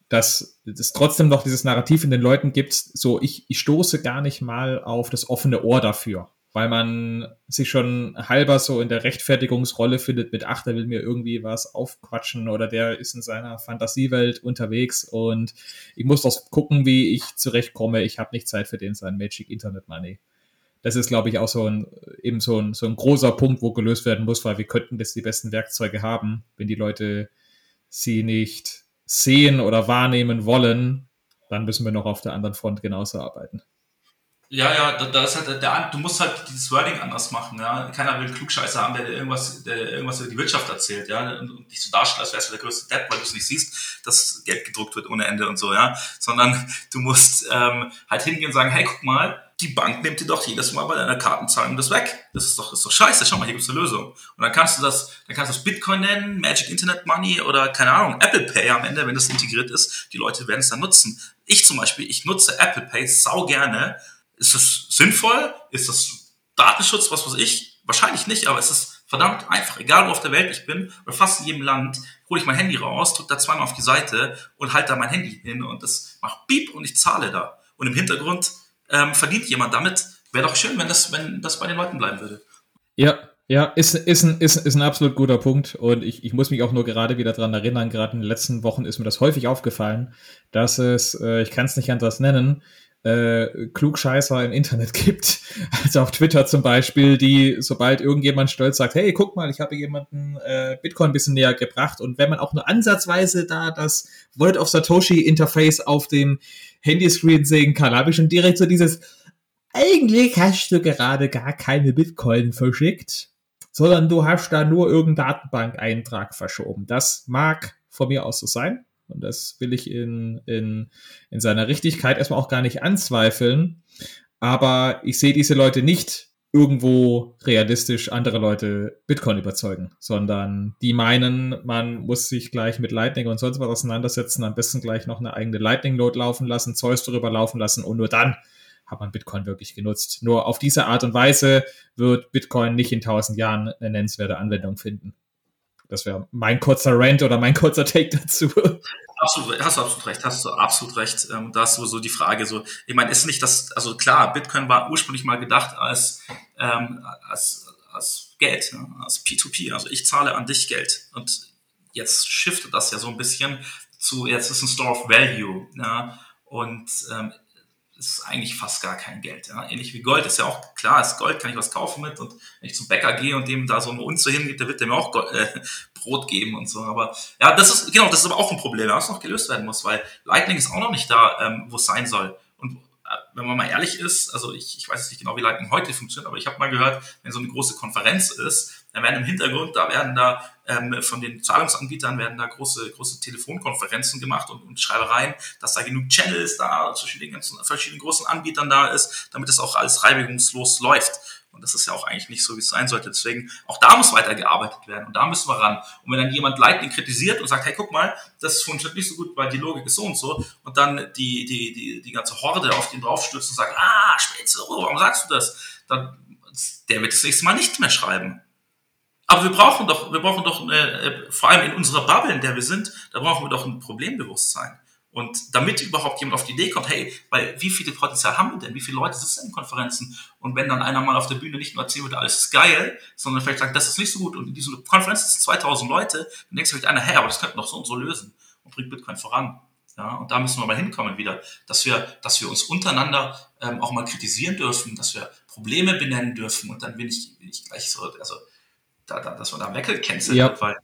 dass es trotzdem noch dieses Narrativ in den Leuten gibt, so ich, ich stoße gar nicht mal auf das offene Ohr dafür weil man sich schon halber so in der Rechtfertigungsrolle findet mit, ach, der will mir irgendwie was aufquatschen oder der ist in seiner Fantasiewelt unterwegs und ich muss doch gucken, wie ich zurechtkomme. Ich habe nicht Zeit für den sein Magic Internet Money. das ist, glaube ich, auch so ein, eben so ein, so ein großer Punkt, wo gelöst werden muss, weil wir könnten das die besten Werkzeuge haben, wenn die Leute sie nicht sehen oder wahrnehmen wollen, dann müssen wir noch auf der anderen Front genauso arbeiten. Ja, ja, da, da ist halt der, du musst halt dieses Wording anders machen, ja. Keiner will Klugscheißer haben, der irgendwas, der irgendwas über die Wirtschaft erzählt, ja, und dich so darstellt, als wärst du der größte Depp, weil du es nicht siehst, dass Geld gedruckt wird ohne Ende und so, ja. Sondern du musst ähm, halt hingehen und sagen, hey, guck mal, die Bank nimmt dir doch jedes Mal bei deiner Kartenzahlung das weg. Das ist doch, das ist doch scheiße. Schau mal, hier gibt's eine Lösung. Und dann kannst du das, dann kannst du das Bitcoin nennen, Magic Internet Money oder keine Ahnung, Apple Pay am Ende, wenn das integriert ist. Die Leute werden es dann nutzen. Ich zum Beispiel, ich nutze Apple Pay sau gerne, ist das sinnvoll? Ist das Datenschutz, was weiß ich? Wahrscheinlich nicht, aber es ist verdammt einfach. Egal wo auf der Welt ich bin, oder fast in jedem Land, hole ich mein Handy raus, drücke da zweimal auf die Seite und halte da mein Handy hin und das macht Beep und ich zahle da. Und im Hintergrund ähm, verdient jemand damit. Wäre doch schön, wenn das, wenn das bei den Leuten bleiben würde. Ja, ja, ist, ist, ein, ist, ist ein absolut guter Punkt. Und ich, ich muss mich auch nur gerade wieder dran erinnern, gerade in den letzten Wochen ist mir das häufig aufgefallen, dass es, äh, ich kann es nicht anders nennen, äh, Klugscheißer im Internet <laughs> gibt, also auf Twitter zum Beispiel, die, sobald irgendjemand stolz sagt, hey, guck mal, ich habe jemanden äh, Bitcoin ein bisschen näher gebracht und wenn man auch nur ansatzweise da das Wallet of Satoshi Interface auf dem Handyscreen sehen kann, habe ich schon direkt so dieses, eigentlich hast du gerade gar keine Bitcoin verschickt, sondern du hast da nur irgendeinen Datenbankeintrag verschoben. Das mag von mir aus so sein. Und das will ich in, in, in seiner Richtigkeit erstmal auch gar nicht anzweifeln. Aber ich sehe diese Leute nicht irgendwo realistisch andere Leute Bitcoin überzeugen, sondern die meinen, man muss sich gleich mit Lightning und sonst was auseinandersetzen, am besten gleich noch eine eigene Lightning-Node laufen lassen, Zeus darüber laufen lassen und nur dann hat man Bitcoin wirklich genutzt. Nur auf diese Art und Weise wird Bitcoin nicht in tausend Jahren eine nennenswerte Anwendung finden. Das wäre mein kurzer Rant oder mein kurzer Take dazu. Absolut, hast du absolut recht, hast du absolut recht. Ähm, da ist so die Frage so, ich meine, ist nicht das, also klar, Bitcoin war ursprünglich mal gedacht als, ähm, als, als Geld, ne? als P2P, also ich zahle an dich Geld. Und jetzt shiftet das ja so ein bisschen zu, jetzt ist ein Store of Value. Ja? Und ähm, ist eigentlich fast gar kein Geld. Ja. Ähnlich wie Gold ist ja auch klar, ist Gold, kann ich was kaufen mit und wenn ich zum Bäcker gehe und dem da so eine Unze hingibt, der wird dem auch Gold, äh, <laughs> Brot geben und so. Aber ja, das ist, genau, das ist aber auch ein Problem, was noch gelöst werden muss, weil Lightning ist auch noch nicht da, ähm, wo es sein soll. Und äh, wenn man mal ehrlich ist, also ich, ich weiß nicht genau, wie Lightning heute funktioniert, aber ich habe mal gehört, wenn so eine große Konferenz ist, dann werden im Hintergrund, da werden da ähm, von den Zahlungsanbietern werden da große, große Telefonkonferenzen gemacht und, und Schreibereien, dass da genug Channels da zwischen den ganzen verschiedenen großen Anbietern da ist, damit das auch alles reibungslos läuft. Und das ist ja auch eigentlich nicht so, wie es sein sollte. Deswegen, auch da muss weitergearbeitet werden und da müssen wir ran. Und wenn dann jemand Lightning kritisiert und sagt, hey, guck mal, das funktioniert nicht so gut, weil die Logik ist so und so, und dann die, die, die, die ganze Horde auf den draufstürzt und sagt, ah, Spätze, oh, warum sagst du das? Dann, der wird das nächste Mal nicht mehr schreiben. Aber wir brauchen doch, wir brauchen doch, eine, äh, vor allem in unserer Bubble, in der wir sind, da brauchen wir doch ein Problembewusstsein. Und damit überhaupt jemand auf die Idee kommt, hey, weil wie viele Potenzial haben wir denn? Wie viele Leute sitzen in Konferenzen? Und wenn dann einer mal auf der Bühne nicht nur erzählt wird, alles ist geil, sondern vielleicht sagt, das ist nicht so gut und in dieser Konferenz sind 2000 Leute, dann denkst du vielleicht einer, hey, aber das könnten wir doch so und so lösen und bringt Bitcoin voran. Ja, und da müssen wir mal hinkommen wieder, dass wir, dass wir uns untereinander ähm, auch mal kritisieren dürfen, dass wir Probleme benennen dürfen und dann bin ich, bin ich gleich so, also da, da, dass man da weggecancelt ja. wird, weil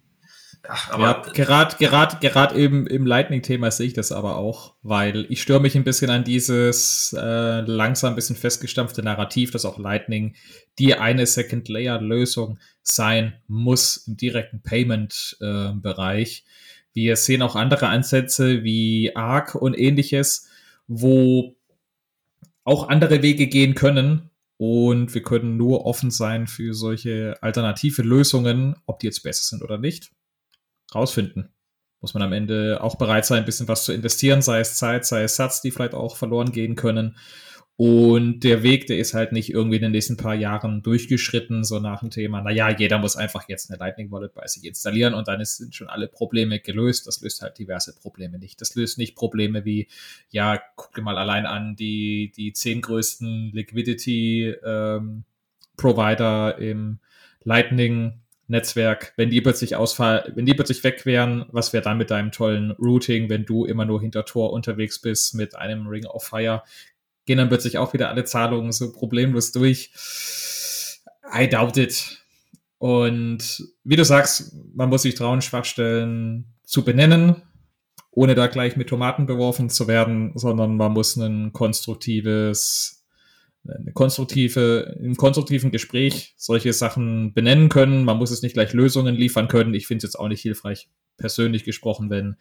ja, aber ja, gerade gerade gerade eben im Lightning-Thema sehe ich das aber auch, weil ich störe mich ein bisschen an dieses äh, langsam ein bisschen festgestampfte Narrativ, dass auch Lightning die eine Second-Layer-Lösung sein muss im direkten Payment-Bereich. Wir sehen auch andere Ansätze wie Arc und ähnliches, wo auch andere Wege gehen können, und wir können nur offen sein für solche alternative Lösungen, ob die jetzt besser sind oder nicht, rausfinden. Muss man am Ende auch bereit sein, ein bisschen was zu investieren, sei es Zeit, sei es Satz, die vielleicht auch verloren gehen können. Und der Weg, der ist halt nicht irgendwie in den nächsten paar Jahren durchgeschritten, so nach dem Thema, naja, jeder muss einfach jetzt eine Lightning Wallet bei sich installieren und dann sind schon alle Probleme gelöst. Das löst halt diverse Probleme nicht. Das löst nicht Probleme wie, ja, guck dir mal allein an, die, die zehn größten Liquidity ähm, Provider im Lightning Netzwerk, wenn die plötzlich ausfallen, wenn die plötzlich weg wären, was wäre dann mit deinem tollen Routing, wenn du immer nur hinter Tor unterwegs bist mit einem Ring of Fire? Gehen dann plötzlich auch wieder alle Zahlungen so problemlos durch. I doubt it. Und wie du sagst, man muss sich trauen, Schwachstellen zu benennen, ohne da gleich mit Tomaten beworfen zu werden, sondern man muss ein konstruktives, eine konstruktive, im konstruktiven Gespräch solche Sachen benennen können. Man muss es nicht gleich Lösungen liefern können. Ich finde es jetzt auch nicht hilfreich, persönlich gesprochen, wenn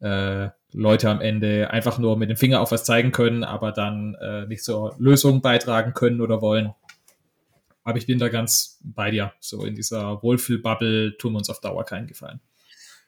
äh, Leute am Ende einfach nur mit dem Finger auf was zeigen können, aber dann äh, nicht zur Lösung beitragen können oder wollen. Aber ich bin da ganz bei dir. So in dieser Wohlfühlbubble tun wir uns auf Dauer keinen Gefallen.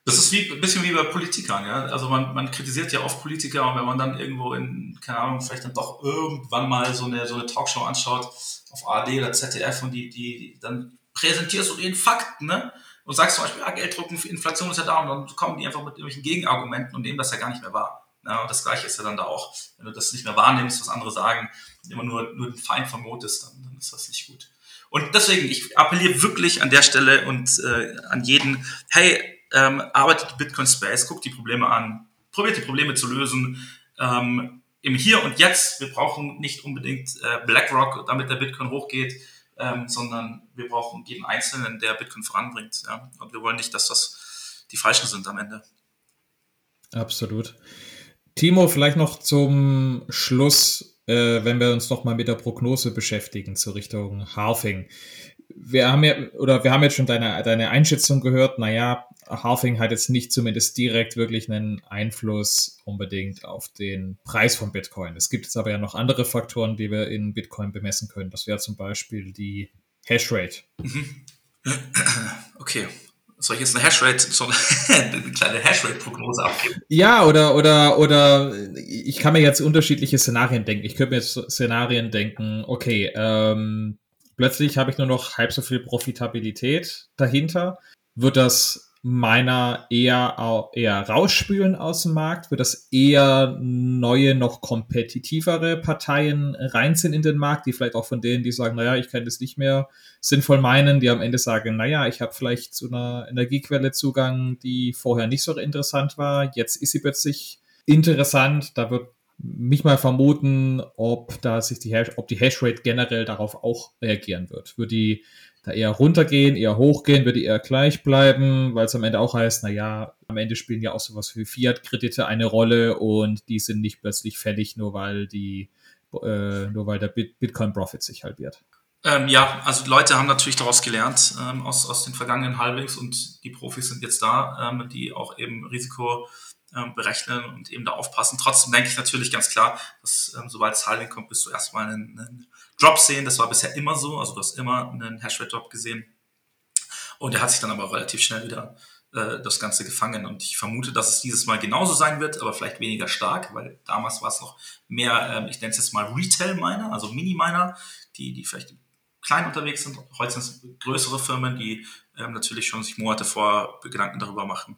Das ist wie, ein bisschen wie bei Politikern, ja. Also man, man kritisiert ja oft Politiker und wenn man dann irgendwo in, keine Ahnung, vielleicht dann doch irgendwann mal so eine, so eine Talkshow anschaut auf ARD oder ZDF und die, die, dann präsentierst du den Fakten, ne? Und sagst zum Beispiel, ja, Gelddrucken, Inflation ist ja da, und dann kommen die einfach mit irgendwelchen Gegenargumenten und nehmen das ja gar nicht mehr wahr. Ja, und das Gleiche ist ja dann da auch. Wenn du das nicht mehr wahrnimmst, was andere sagen, immer nur, nur den Feind vermutest, dann, dann ist das nicht gut. Und deswegen, ich appelliere wirklich an der Stelle und äh, an jeden, hey, ähm, arbeitet Bitcoin Space, guckt die Probleme an, probiert die Probleme zu lösen. Ähm, Im Hier und Jetzt, wir brauchen nicht unbedingt äh, BlackRock, damit der Bitcoin hochgeht ähm, sondern wir brauchen jeden Einzelnen, der Bitcoin voranbringt. Ja? Und wir wollen nicht, dass das die Falschen sind am Ende. Absolut. Timo, vielleicht noch zum Schluss, äh, wenn wir uns noch mal mit der Prognose beschäftigen zur Richtung Halving. Wir haben ja, oder wir haben jetzt schon deine, deine Einschätzung gehört, naja, Halving hat jetzt nicht zumindest direkt wirklich einen Einfluss unbedingt auf den Preis von Bitcoin. Es gibt jetzt aber ja noch andere Faktoren, die wir in Bitcoin bemessen können. Das wäre zum Beispiel die Hashrate. Mhm. <clears throat> Okay. Soll ich jetzt eine Hashrate, so <laughs> eine kleine Hashrate-Prognose abgeben? Ja, oder, oder, oder ich kann mir jetzt unterschiedliche Szenarien denken. Ich könnte mir jetzt Szenarien denken, okay, ähm, plötzlich habe ich nur noch halb so viel Profitabilität dahinter. Wird das meiner eher, eher rausspülen aus dem Markt, wird das eher neue, noch kompetitivere Parteien reinziehen in den Markt, die vielleicht auch von denen, die sagen, naja, ich kann das nicht mehr sinnvoll meinen, die am Ende sagen, naja, ich habe vielleicht zu einer Energiequelle Zugang, die vorher nicht so interessant war, jetzt ist sie plötzlich interessant, da wird mich mal vermuten, ob da sich die Hash, ob die Hashrate generell darauf auch reagieren wird. Wird die da eher runtergehen, eher hochgehen, würde eher gleich bleiben, weil es am Ende auch heißt, naja, am Ende spielen ja auch sowas wie Fiat-Kredite eine Rolle und die sind nicht plötzlich fällig, nur weil die, äh, nur weil der Bitcoin-Profit sich halbiert. Ähm, ja, also Leute haben natürlich daraus gelernt ähm, aus, aus den vergangenen Halvings und die Profis sind jetzt da, ähm, die auch eben Risiko ähm, berechnen und eben da aufpassen. Trotzdem denke ich natürlich ganz klar, dass ähm, sobald es Halving kommt, bist du erstmal einen, einen Drop sehen. Das war bisher immer so. Also du hast immer einen Hashrate-Drop gesehen. Und er hat sich dann aber relativ schnell wieder äh, das Ganze gefangen. Und ich vermute, dass es dieses Mal genauso sein wird, aber vielleicht weniger stark, weil damals war es noch mehr, äh, ich nenne es jetzt mal Retail-Miner, also Mini-Miner, die, die vielleicht klein unterwegs sind. Heute sind es größere Firmen, die ähm, natürlich schon sich Monate vor Gedanken darüber machen.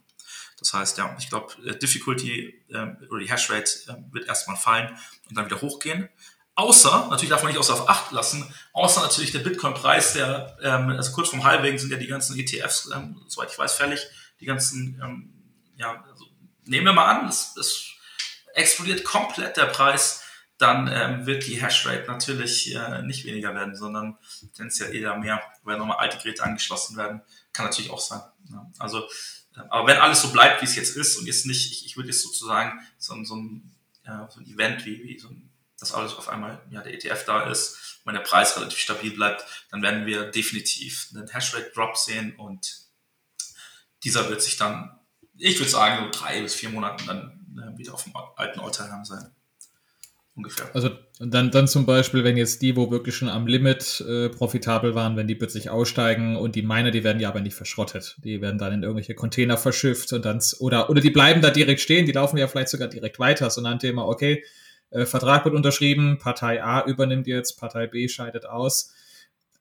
Das heißt, ja, ich glaube, äh, Difficulty ähm, oder die Hashrate äh, wird erstmal fallen und dann wieder hochgehen. Außer, natürlich darf man nicht außer Acht lassen, außer natürlich der Bitcoin-Preis, der, ähm, also kurz vom Halbwegen sind ja die ganzen ETFs, ähm, soweit ich weiß, fällig. Die ganzen, ähm, ja, also nehmen wir mal an, es, es explodiert komplett der Preis, dann ähm, wird die Hashrate natürlich äh, nicht weniger werden, sondern tendenziell eher mehr, weil nochmal alte Geräte angeschlossen werden. Kann natürlich auch sein. Ja. Also, äh, aber wenn alles so bleibt, wie es jetzt ist und jetzt nicht, ich, ich würde jetzt sozusagen so, so, ein, ja, so ein Event wie, wie so ein dass alles auf einmal ja, der ETF da ist, wenn der Preis relativ stabil bleibt, dann werden wir definitiv einen Hashrate-Drop sehen und dieser wird sich dann, ich würde sagen, so drei bis vier Monaten dann äh, wieder auf dem alten Alltime sein. Ungefähr. Also dann, dann zum Beispiel, wenn jetzt die, wo wirklich schon am Limit äh, profitabel waren, wenn die plötzlich aussteigen und die Miner, die werden ja aber nicht verschrottet. Die werden dann in irgendwelche Container verschifft und dann oder oder die bleiben da direkt stehen, die laufen ja vielleicht sogar direkt weiter, sondern Thema, okay, äh, Vertrag wird unterschrieben, Partei A übernimmt jetzt, Partei B scheidet aus.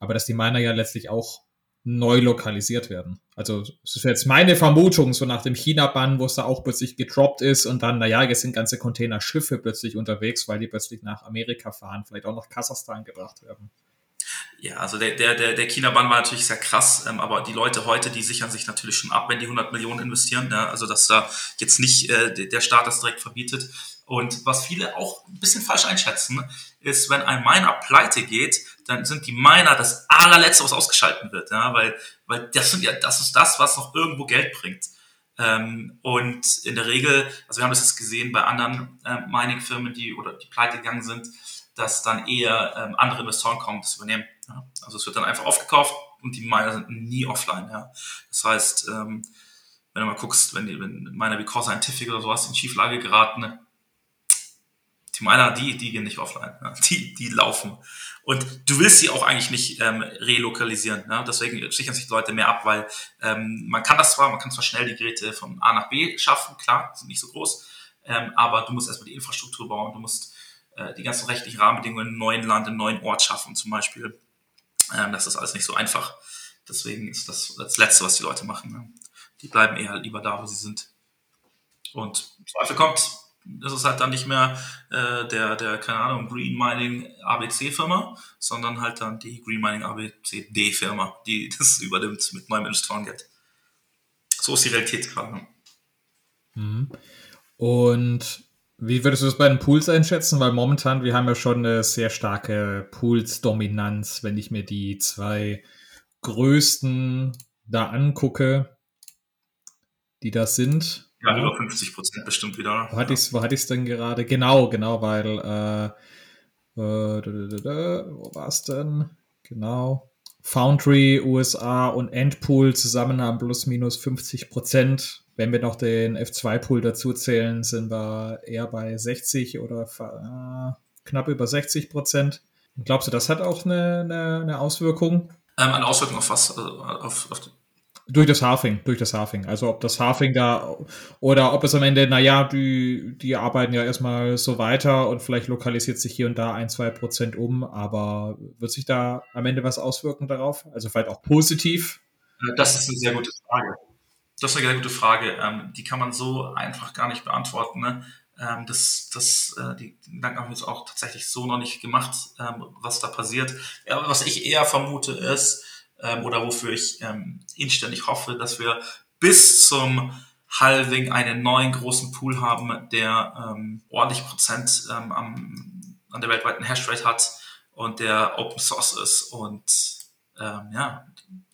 Aber dass die Miner ja letztlich auch neu lokalisiert werden. Also das ist jetzt meine Vermutung, so nach dem China-Bann, wo es da auch plötzlich gedroppt ist und dann, naja, jetzt sind ganze Containerschiffe plötzlich unterwegs, weil die plötzlich nach Amerika fahren, vielleicht auch nach Kasachstan gebracht werden. Ja, also der, der, der, der China-Bann war natürlich sehr krass, ähm, aber die Leute heute, die sichern sich natürlich schon ab, wenn die 100 Millionen investieren. Ja? Also dass da jetzt nicht äh, der Staat das direkt verbietet. Und was viele auch ein bisschen falsch einschätzen, ist, wenn ein Miner pleite geht, dann sind die Miner das allerletzte, was ausgeschalten wird. Ja? Weil, weil das sind ja, das ist das, was noch irgendwo Geld bringt. Ähm, und in der Regel, also wir haben das jetzt gesehen bei anderen äh, Mining-Firmen, die oder die pleite gegangen sind, dass dann eher ähm, andere Investoren kommen, das übernehmen. Ja? Also es wird dann einfach aufgekauft und die Miner sind nie offline. Ja? Das heißt, ähm, wenn du mal guckst, wenn, die, wenn Miner wie Core Scientific oder sowas in Schieflage geraten, ne? die die, gehen nicht offline. Ja? Die, die laufen. Und du willst sie auch eigentlich nicht ähm, relokalisieren. Ne? Deswegen sichern sich die Leute mehr ab, weil ähm, man kann das zwar, man kann zwar schnell die Geräte von A nach B schaffen, klar, sind nicht so groß, ähm, aber du musst erstmal die Infrastruktur bauen, du musst äh, die ganzen rechtlichen Rahmenbedingungen im neuen Land, im neuen Ort schaffen zum Beispiel. Ähm, das ist alles nicht so einfach. Deswegen ist das das Letzte, was die Leute machen. Ne? Die bleiben eher lieber da, wo sie sind. Und Zweifel kommt, ist es halt dann nicht mehr äh, der, der, keine Ahnung, Green Mining ABC Firma, sondern halt dann die Green Mining ABCD Firma, die <laughs> das übernimmt mit neuem Investorengeld. So ist die Realität gerade. Mhm. Und wie würdest du das bei den Pools einschätzen? Weil momentan, wir haben ja schon eine sehr starke Pools-Dominanz, wenn ich mir die zwei größten da angucke, die da sind. Ja, über 50 Prozent bestimmt wieder. Wo hatte ich es wo hatte ich's denn gerade? Genau, genau, weil, äh, äh, wo war es denn? Genau. Foundry, USA und Endpool zusammen haben plus minus 50 Prozent. Wenn wir noch den F2-Pool dazu zählen, sind wir eher bei 60 oder äh, knapp über 60 Prozent. Glaubst du, das hat auch eine, eine, eine Auswirkung? Ähm, eine Auswirkung auf was? Also auf, auf durch das Halving, durch das Halving. Also ob das Halving da oder ob es am Ende, naja, die, die arbeiten ja erstmal so weiter und vielleicht lokalisiert sich hier und da ein, zwei Prozent um, aber wird sich da am Ende was auswirken darauf? Also vielleicht auch positiv? Das ist eine sehr gute Frage. Das ist eine sehr gute Frage. Ähm, die kann man so einfach gar nicht beantworten. Ne? Ähm, das, das, äh, die Gedanken haben wir jetzt auch tatsächlich so noch nicht gemacht, ähm, was da passiert. Ja, was ich eher vermute ist, ähm, oder wofür ich ähm, inständig hoffe, dass wir bis zum Halving einen neuen großen Pool haben, der ähm, ordentlich Prozent ähm, am, an der weltweiten Hashrate hat und der Open Source ist und ähm, ja,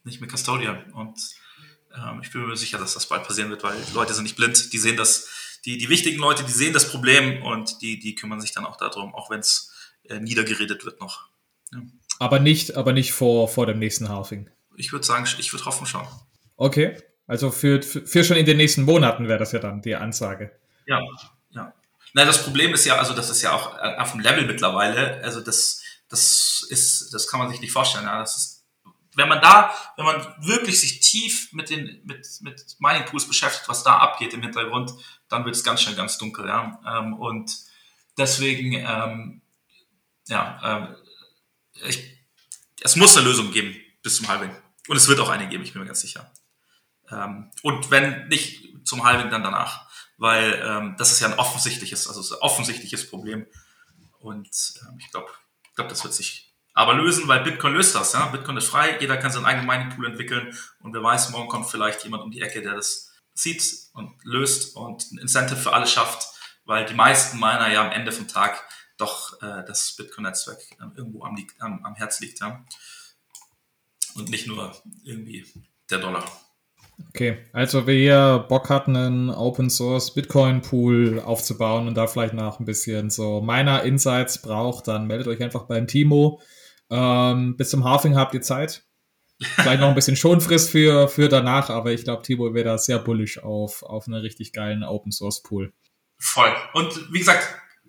nicht mehr Custodian. Und ähm, ich bin mir sicher, dass das bald passieren wird, weil Leute sind nicht blind, die sehen das, die, die wichtigen Leute, die sehen das Problem und die, die kümmern sich dann auch darum, auch wenn es äh, niedergeredet wird noch. Ja. Aber nicht, aber nicht vor, vor dem nächsten Halving. Ich würde sagen, ich würde hoffen schon. Okay. Also für, für schon in den nächsten Monaten wäre das ja dann die Ansage. Ja, ja. Na, das Problem ist ja, also das ist ja auch auf dem Level mittlerweile, also das, das ist, das kann man sich nicht vorstellen. Ja. Das ist wenn man da, wenn man wirklich sich tief mit den mit mit Mining Pools beschäftigt, was da abgeht im Hintergrund, dann wird es ganz schnell ganz dunkel, ja. Ähm, und deswegen, ähm, ja, ähm, ich, es muss eine Lösung geben bis zum Halving. Und es wird auch eine geben, ich bin mir ganz sicher. Ähm, und wenn nicht zum Halving, dann danach. Weil ähm, das ist ja ein offensichtliches, also ein offensichtliches Problem. Und ähm, ich glaube, ich glaube, das wird sich aber lösen, weil Bitcoin löst das. Ja? Bitcoin ist frei, jeder kann seinen eigenen Mining Pool entwickeln und wer weiß, morgen kommt vielleicht jemand um die Ecke, der das sieht und löst und ein Incentive für alle schafft, weil die meisten Miner ja am Ende vom Tag doch äh, das Bitcoin-Netzwerk äh, irgendwo am, am, am Herz liegt. Ja? Und nicht nur irgendwie der Dollar. Okay, also wer Bock hat, einen Open Source Bitcoin Pool aufzubauen und da vielleicht noch ein bisschen so Miner Insights braucht, dann meldet euch einfach beim Timo. Ähm, bis zum Halving habt ihr Zeit. Vielleicht noch ein bisschen Schonfrist für, für danach, aber ich glaube, Timo wäre da sehr bullish auf, auf einen richtig geilen Open Source Pool. Voll. Und wie gesagt,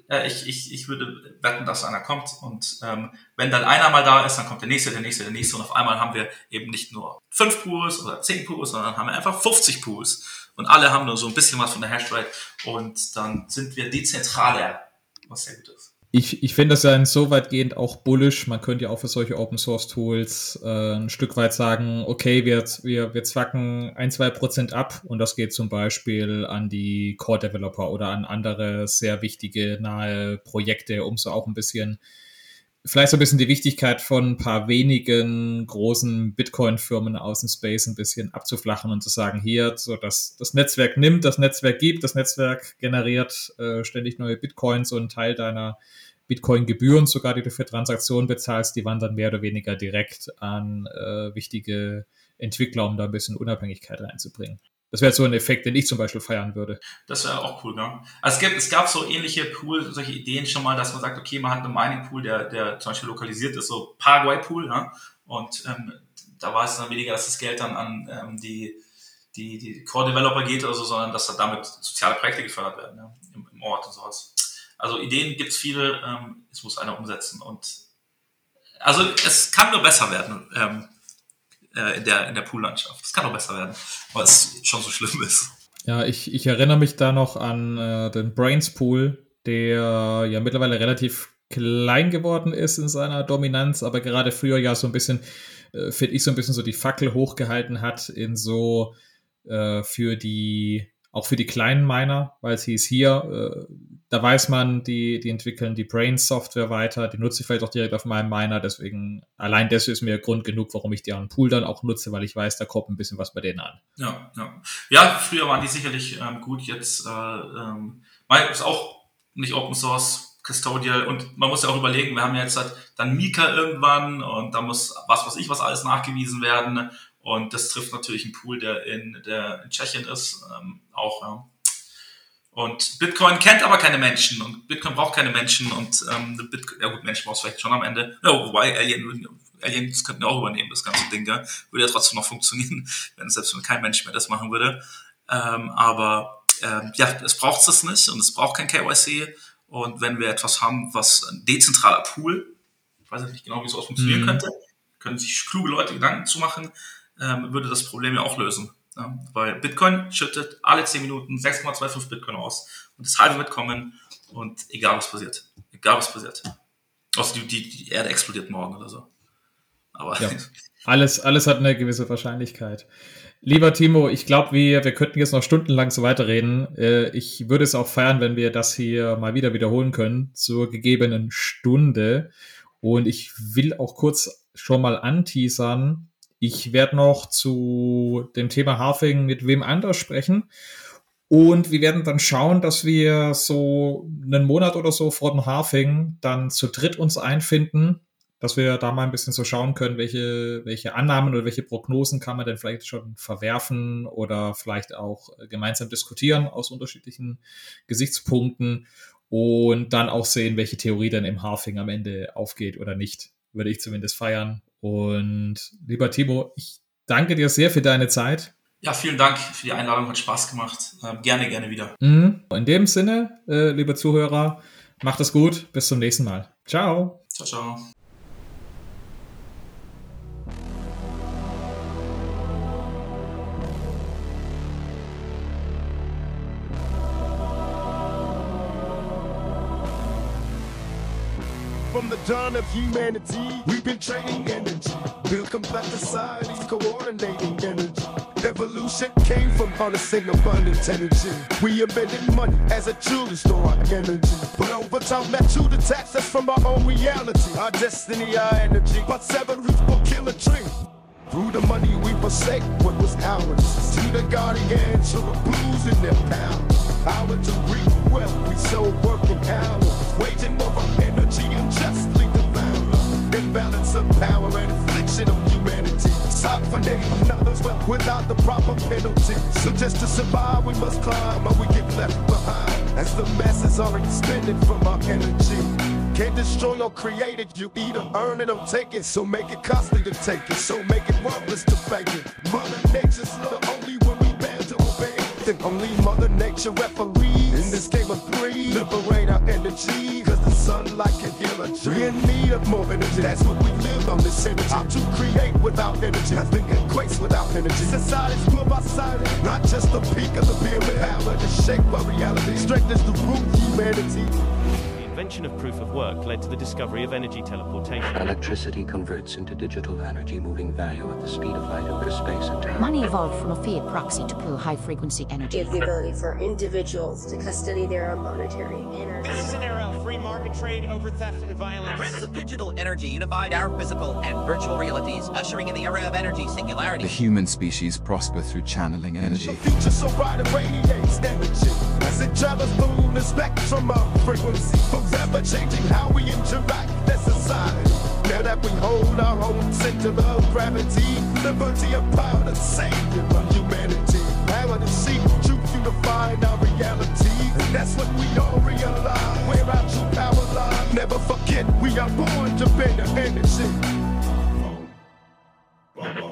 äh, ich, ich, ich würde wetten, dass einer kommt. Und ähm, wenn dann einer mal da ist, dann kommt der nächste, der nächste, der nächste. Und auf einmal haben wir eben nicht nur fünf Pools oder zehn Pools, sondern haben wir einfach 50 Pools. Und alle haben nur so ein bisschen was von der Hashrate. Und dann sind wir dezentraler, was sehr gut ist ich, ich finde das ja insoweit auch bullish. Man könnte ja auch für solche Open Source Tools äh, ein Stück weit sagen, okay, wir, wir, wir zwacken ein, zwei Prozent ab und das geht zum Beispiel an die Core Developer oder an andere sehr wichtige nahe Projekte, um so auch ein bisschen vielleicht so ein bisschen die Wichtigkeit von ein paar wenigen großen Bitcoin-Firmen aus dem Space ein bisschen abzuflachen und zu sagen, hier, so dass das Netzwerk nimmt, das Netzwerk gibt, das Netzwerk generiert äh, ständig neue Bitcoins und Teil deiner Bitcoin-Gebühren sogar, die du für Transaktionen bezahlst, die wandern mehr oder weniger direkt an äh, wichtige Entwickler, um da ein bisschen Unabhängigkeit reinzubringen. Das wäre so ein Effekt, den ich zum Beispiel feiern würde. Das wäre auch cool, ne? Also es, gibt, es gab so ähnliche Pool, solche Ideen schon mal, dass man sagt, okay, man hat einen Mining-Pool, der, der zum Beispiel lokalisiert ist, so Paraguay-Pool, ne? Und ähm, da war es dann weniger, dass das Geld dann an ähm, die, die, die Core-Developer geht oder so, sondern dass da damit soziale Projekte gefördert werden, ja? Im, Im, Ort und sowas. Also Ideen gibt es viele, ähm, es muss einer umsetzen. Und also es kann nur besser werden. Ähm, äh, in der, in der Poollandschaft. Das kann noch besser werden, weil es schon so schlimm ist. Ja, ich, ich erinnere mich da noch an äh, den Brains Pool, der ja mittlerweile relativ klein geworden ist in seiner Dominanz, aber gerade früher ja so ein bisschen, äh, finde ich, so ein bisschen so die Fackel hochgehalten hat in so äh, für die, auch für die kleinen Miner, weil es hieß hier, äh, da weiß man, die, die entwickeln die Brain-Software weiter, die nutze ich vielleicht auch direkt auf meinem Miner, deswegen, allein das ist mir Grund genug, warum ich deren Pool dann auch nutze, weil ich weiß, da kommt ein bisschen was bei denen an. Ja, ja. Ja, früher waren die sicherlich ähm, gut, jetzt äh, ähm, ist auch nicht Open Source, Custodial und man muss ja auch überlegen, wir haben ja jetzt halt dann Mika irgendwann und da muss was was ich was alles nachgewiesen werden und das trifft natürlich einen Pool, der in, der in Tschechien ist, ähm, auch, ja. Und Bitcoin kennt aber keine Menschen und Bitcoin braucht keine Menschen und ähm, Bitcoin, ja gut, Menschen braucht es vielleicht schon am Ende. Ja, wobei Alien, Aliens könnten ja auch übernehmen, das ganze Ding, ja. Würde ja trotzdem noch funktionieren, <laughs> wenn selbst wenn kein Mensch mehr das machen würde. Ähm, aber ähm, ja, es braucht es nicht und es braucht kein KYC. Und wenn wir etwas haben, was ein dezentraler Pool, ich weiß nicht genau, wie es funktionieren mhm. könnte, können sich kluge Leute Gedanken zu machen, ähm, würde das Problem ja auch lösen. Ja, weil Bitcoin schüttet alle 10 Minuten 6,25 Bitcoin aus und das halbe wird kommen und egal was passiert. Egal was passiert. Außer die, die, die Erde explodiert morgen oder so. Aber ja, <laughs> alles, alles hat eine gewisse Wahrscheinlichkeit. Lieber Timo, ich glaube, wir, wir könnten jetzt noch stundenlang so weiterreden. Äh, ich würde es auch feiern, wenn wir das hier mal wieder wiederholen können zur gegebenen Stunde. Und ich will auch kurz schon mal anteasern, ich werde noch zu dem Thema Harfing mit wem anders sprechen. Und wir werden dann schauen, dass wir so einen Monat oder so vor dem Harfing dann zu dritt uns einfinden, dass wir da mal ein bisschen so schauen können, welche, welche Annahmen oder welche Prognosen kann man denn vielleicht schon verwerfen oder vielleicht auch gemeinsam diskutieren aus unterschiedlichen Gesichtspunkten und dann auch sehen, welche Theorie dann im Harfing am Ende aufgeht oder nicht. Würde ich zumindest feiern. Und lieber Timo, ich danke dir sehr für deine Zeit. Ja, vielen Dank für die Einladung, hat Spaß gemacht. Ähm, gerne, gerne wieder. Mhm. In dem Sinne, äh, liebe Zuhörer, macht es gut. Bis zum nächsten Mal. Ciao. Ciao, ciao. Dawn of humanity, we've been trading energy. Build complex societies, coordinating energy. Evolution came from harnessing abundant energy. We invented money as a tool to store our energy. But over time, that tool detached us from our own reality. Our destiny, our energy. But seven roots will kill a tree. Through the money we forsake what was ours. To the guardians of the blues in their power. Power to reap wealth, we so working hours. Waging over energy unjustly devoured. Imbalance of power and affliction of humanity. Softening another's wealth without the proper penalty. So just to survive, we must climb or we get left behind. As the masses are expended from our energy. Can't destroy or create it, you either earn it or take it. So make it costly to take it, so make it worthless to fake it. Mother Nature's the only one Only Mother Nature referees in this game of three. Liberate our energy, cause the sunlight can heal a tree. in need of more energy, that's what we live on this energy. How to create without energy, nothing equates without energy. Society's built by society, not just the peak of the pyramid. Power to shape our reality, strength is the root of humanity. Invention of proof of work led to the discovery of energy teleportation. Electricity converts into digital energy, moving value at the speed of light over space and time. Money evolved from a fiat proxy to pool high frequency energy. Give the ability for individuals to custody their own monetary energy. This is an era of free market trade over theft and violence. Trends of digital energy unified our physical and virtual realities, ushering in the era of energy singularity. The human species prosper through channeling energy. The future so bright it radiates energy as it travels through the spectrum of frequency, world's ever changing, how we interact, that's a. Now that we hold our own center of gravity, liberty and power to save humanity. Power to see truth unifying our reality. That's what we all realize, where our true power lies. Never forget, we are born to better energy. Boom. Boom.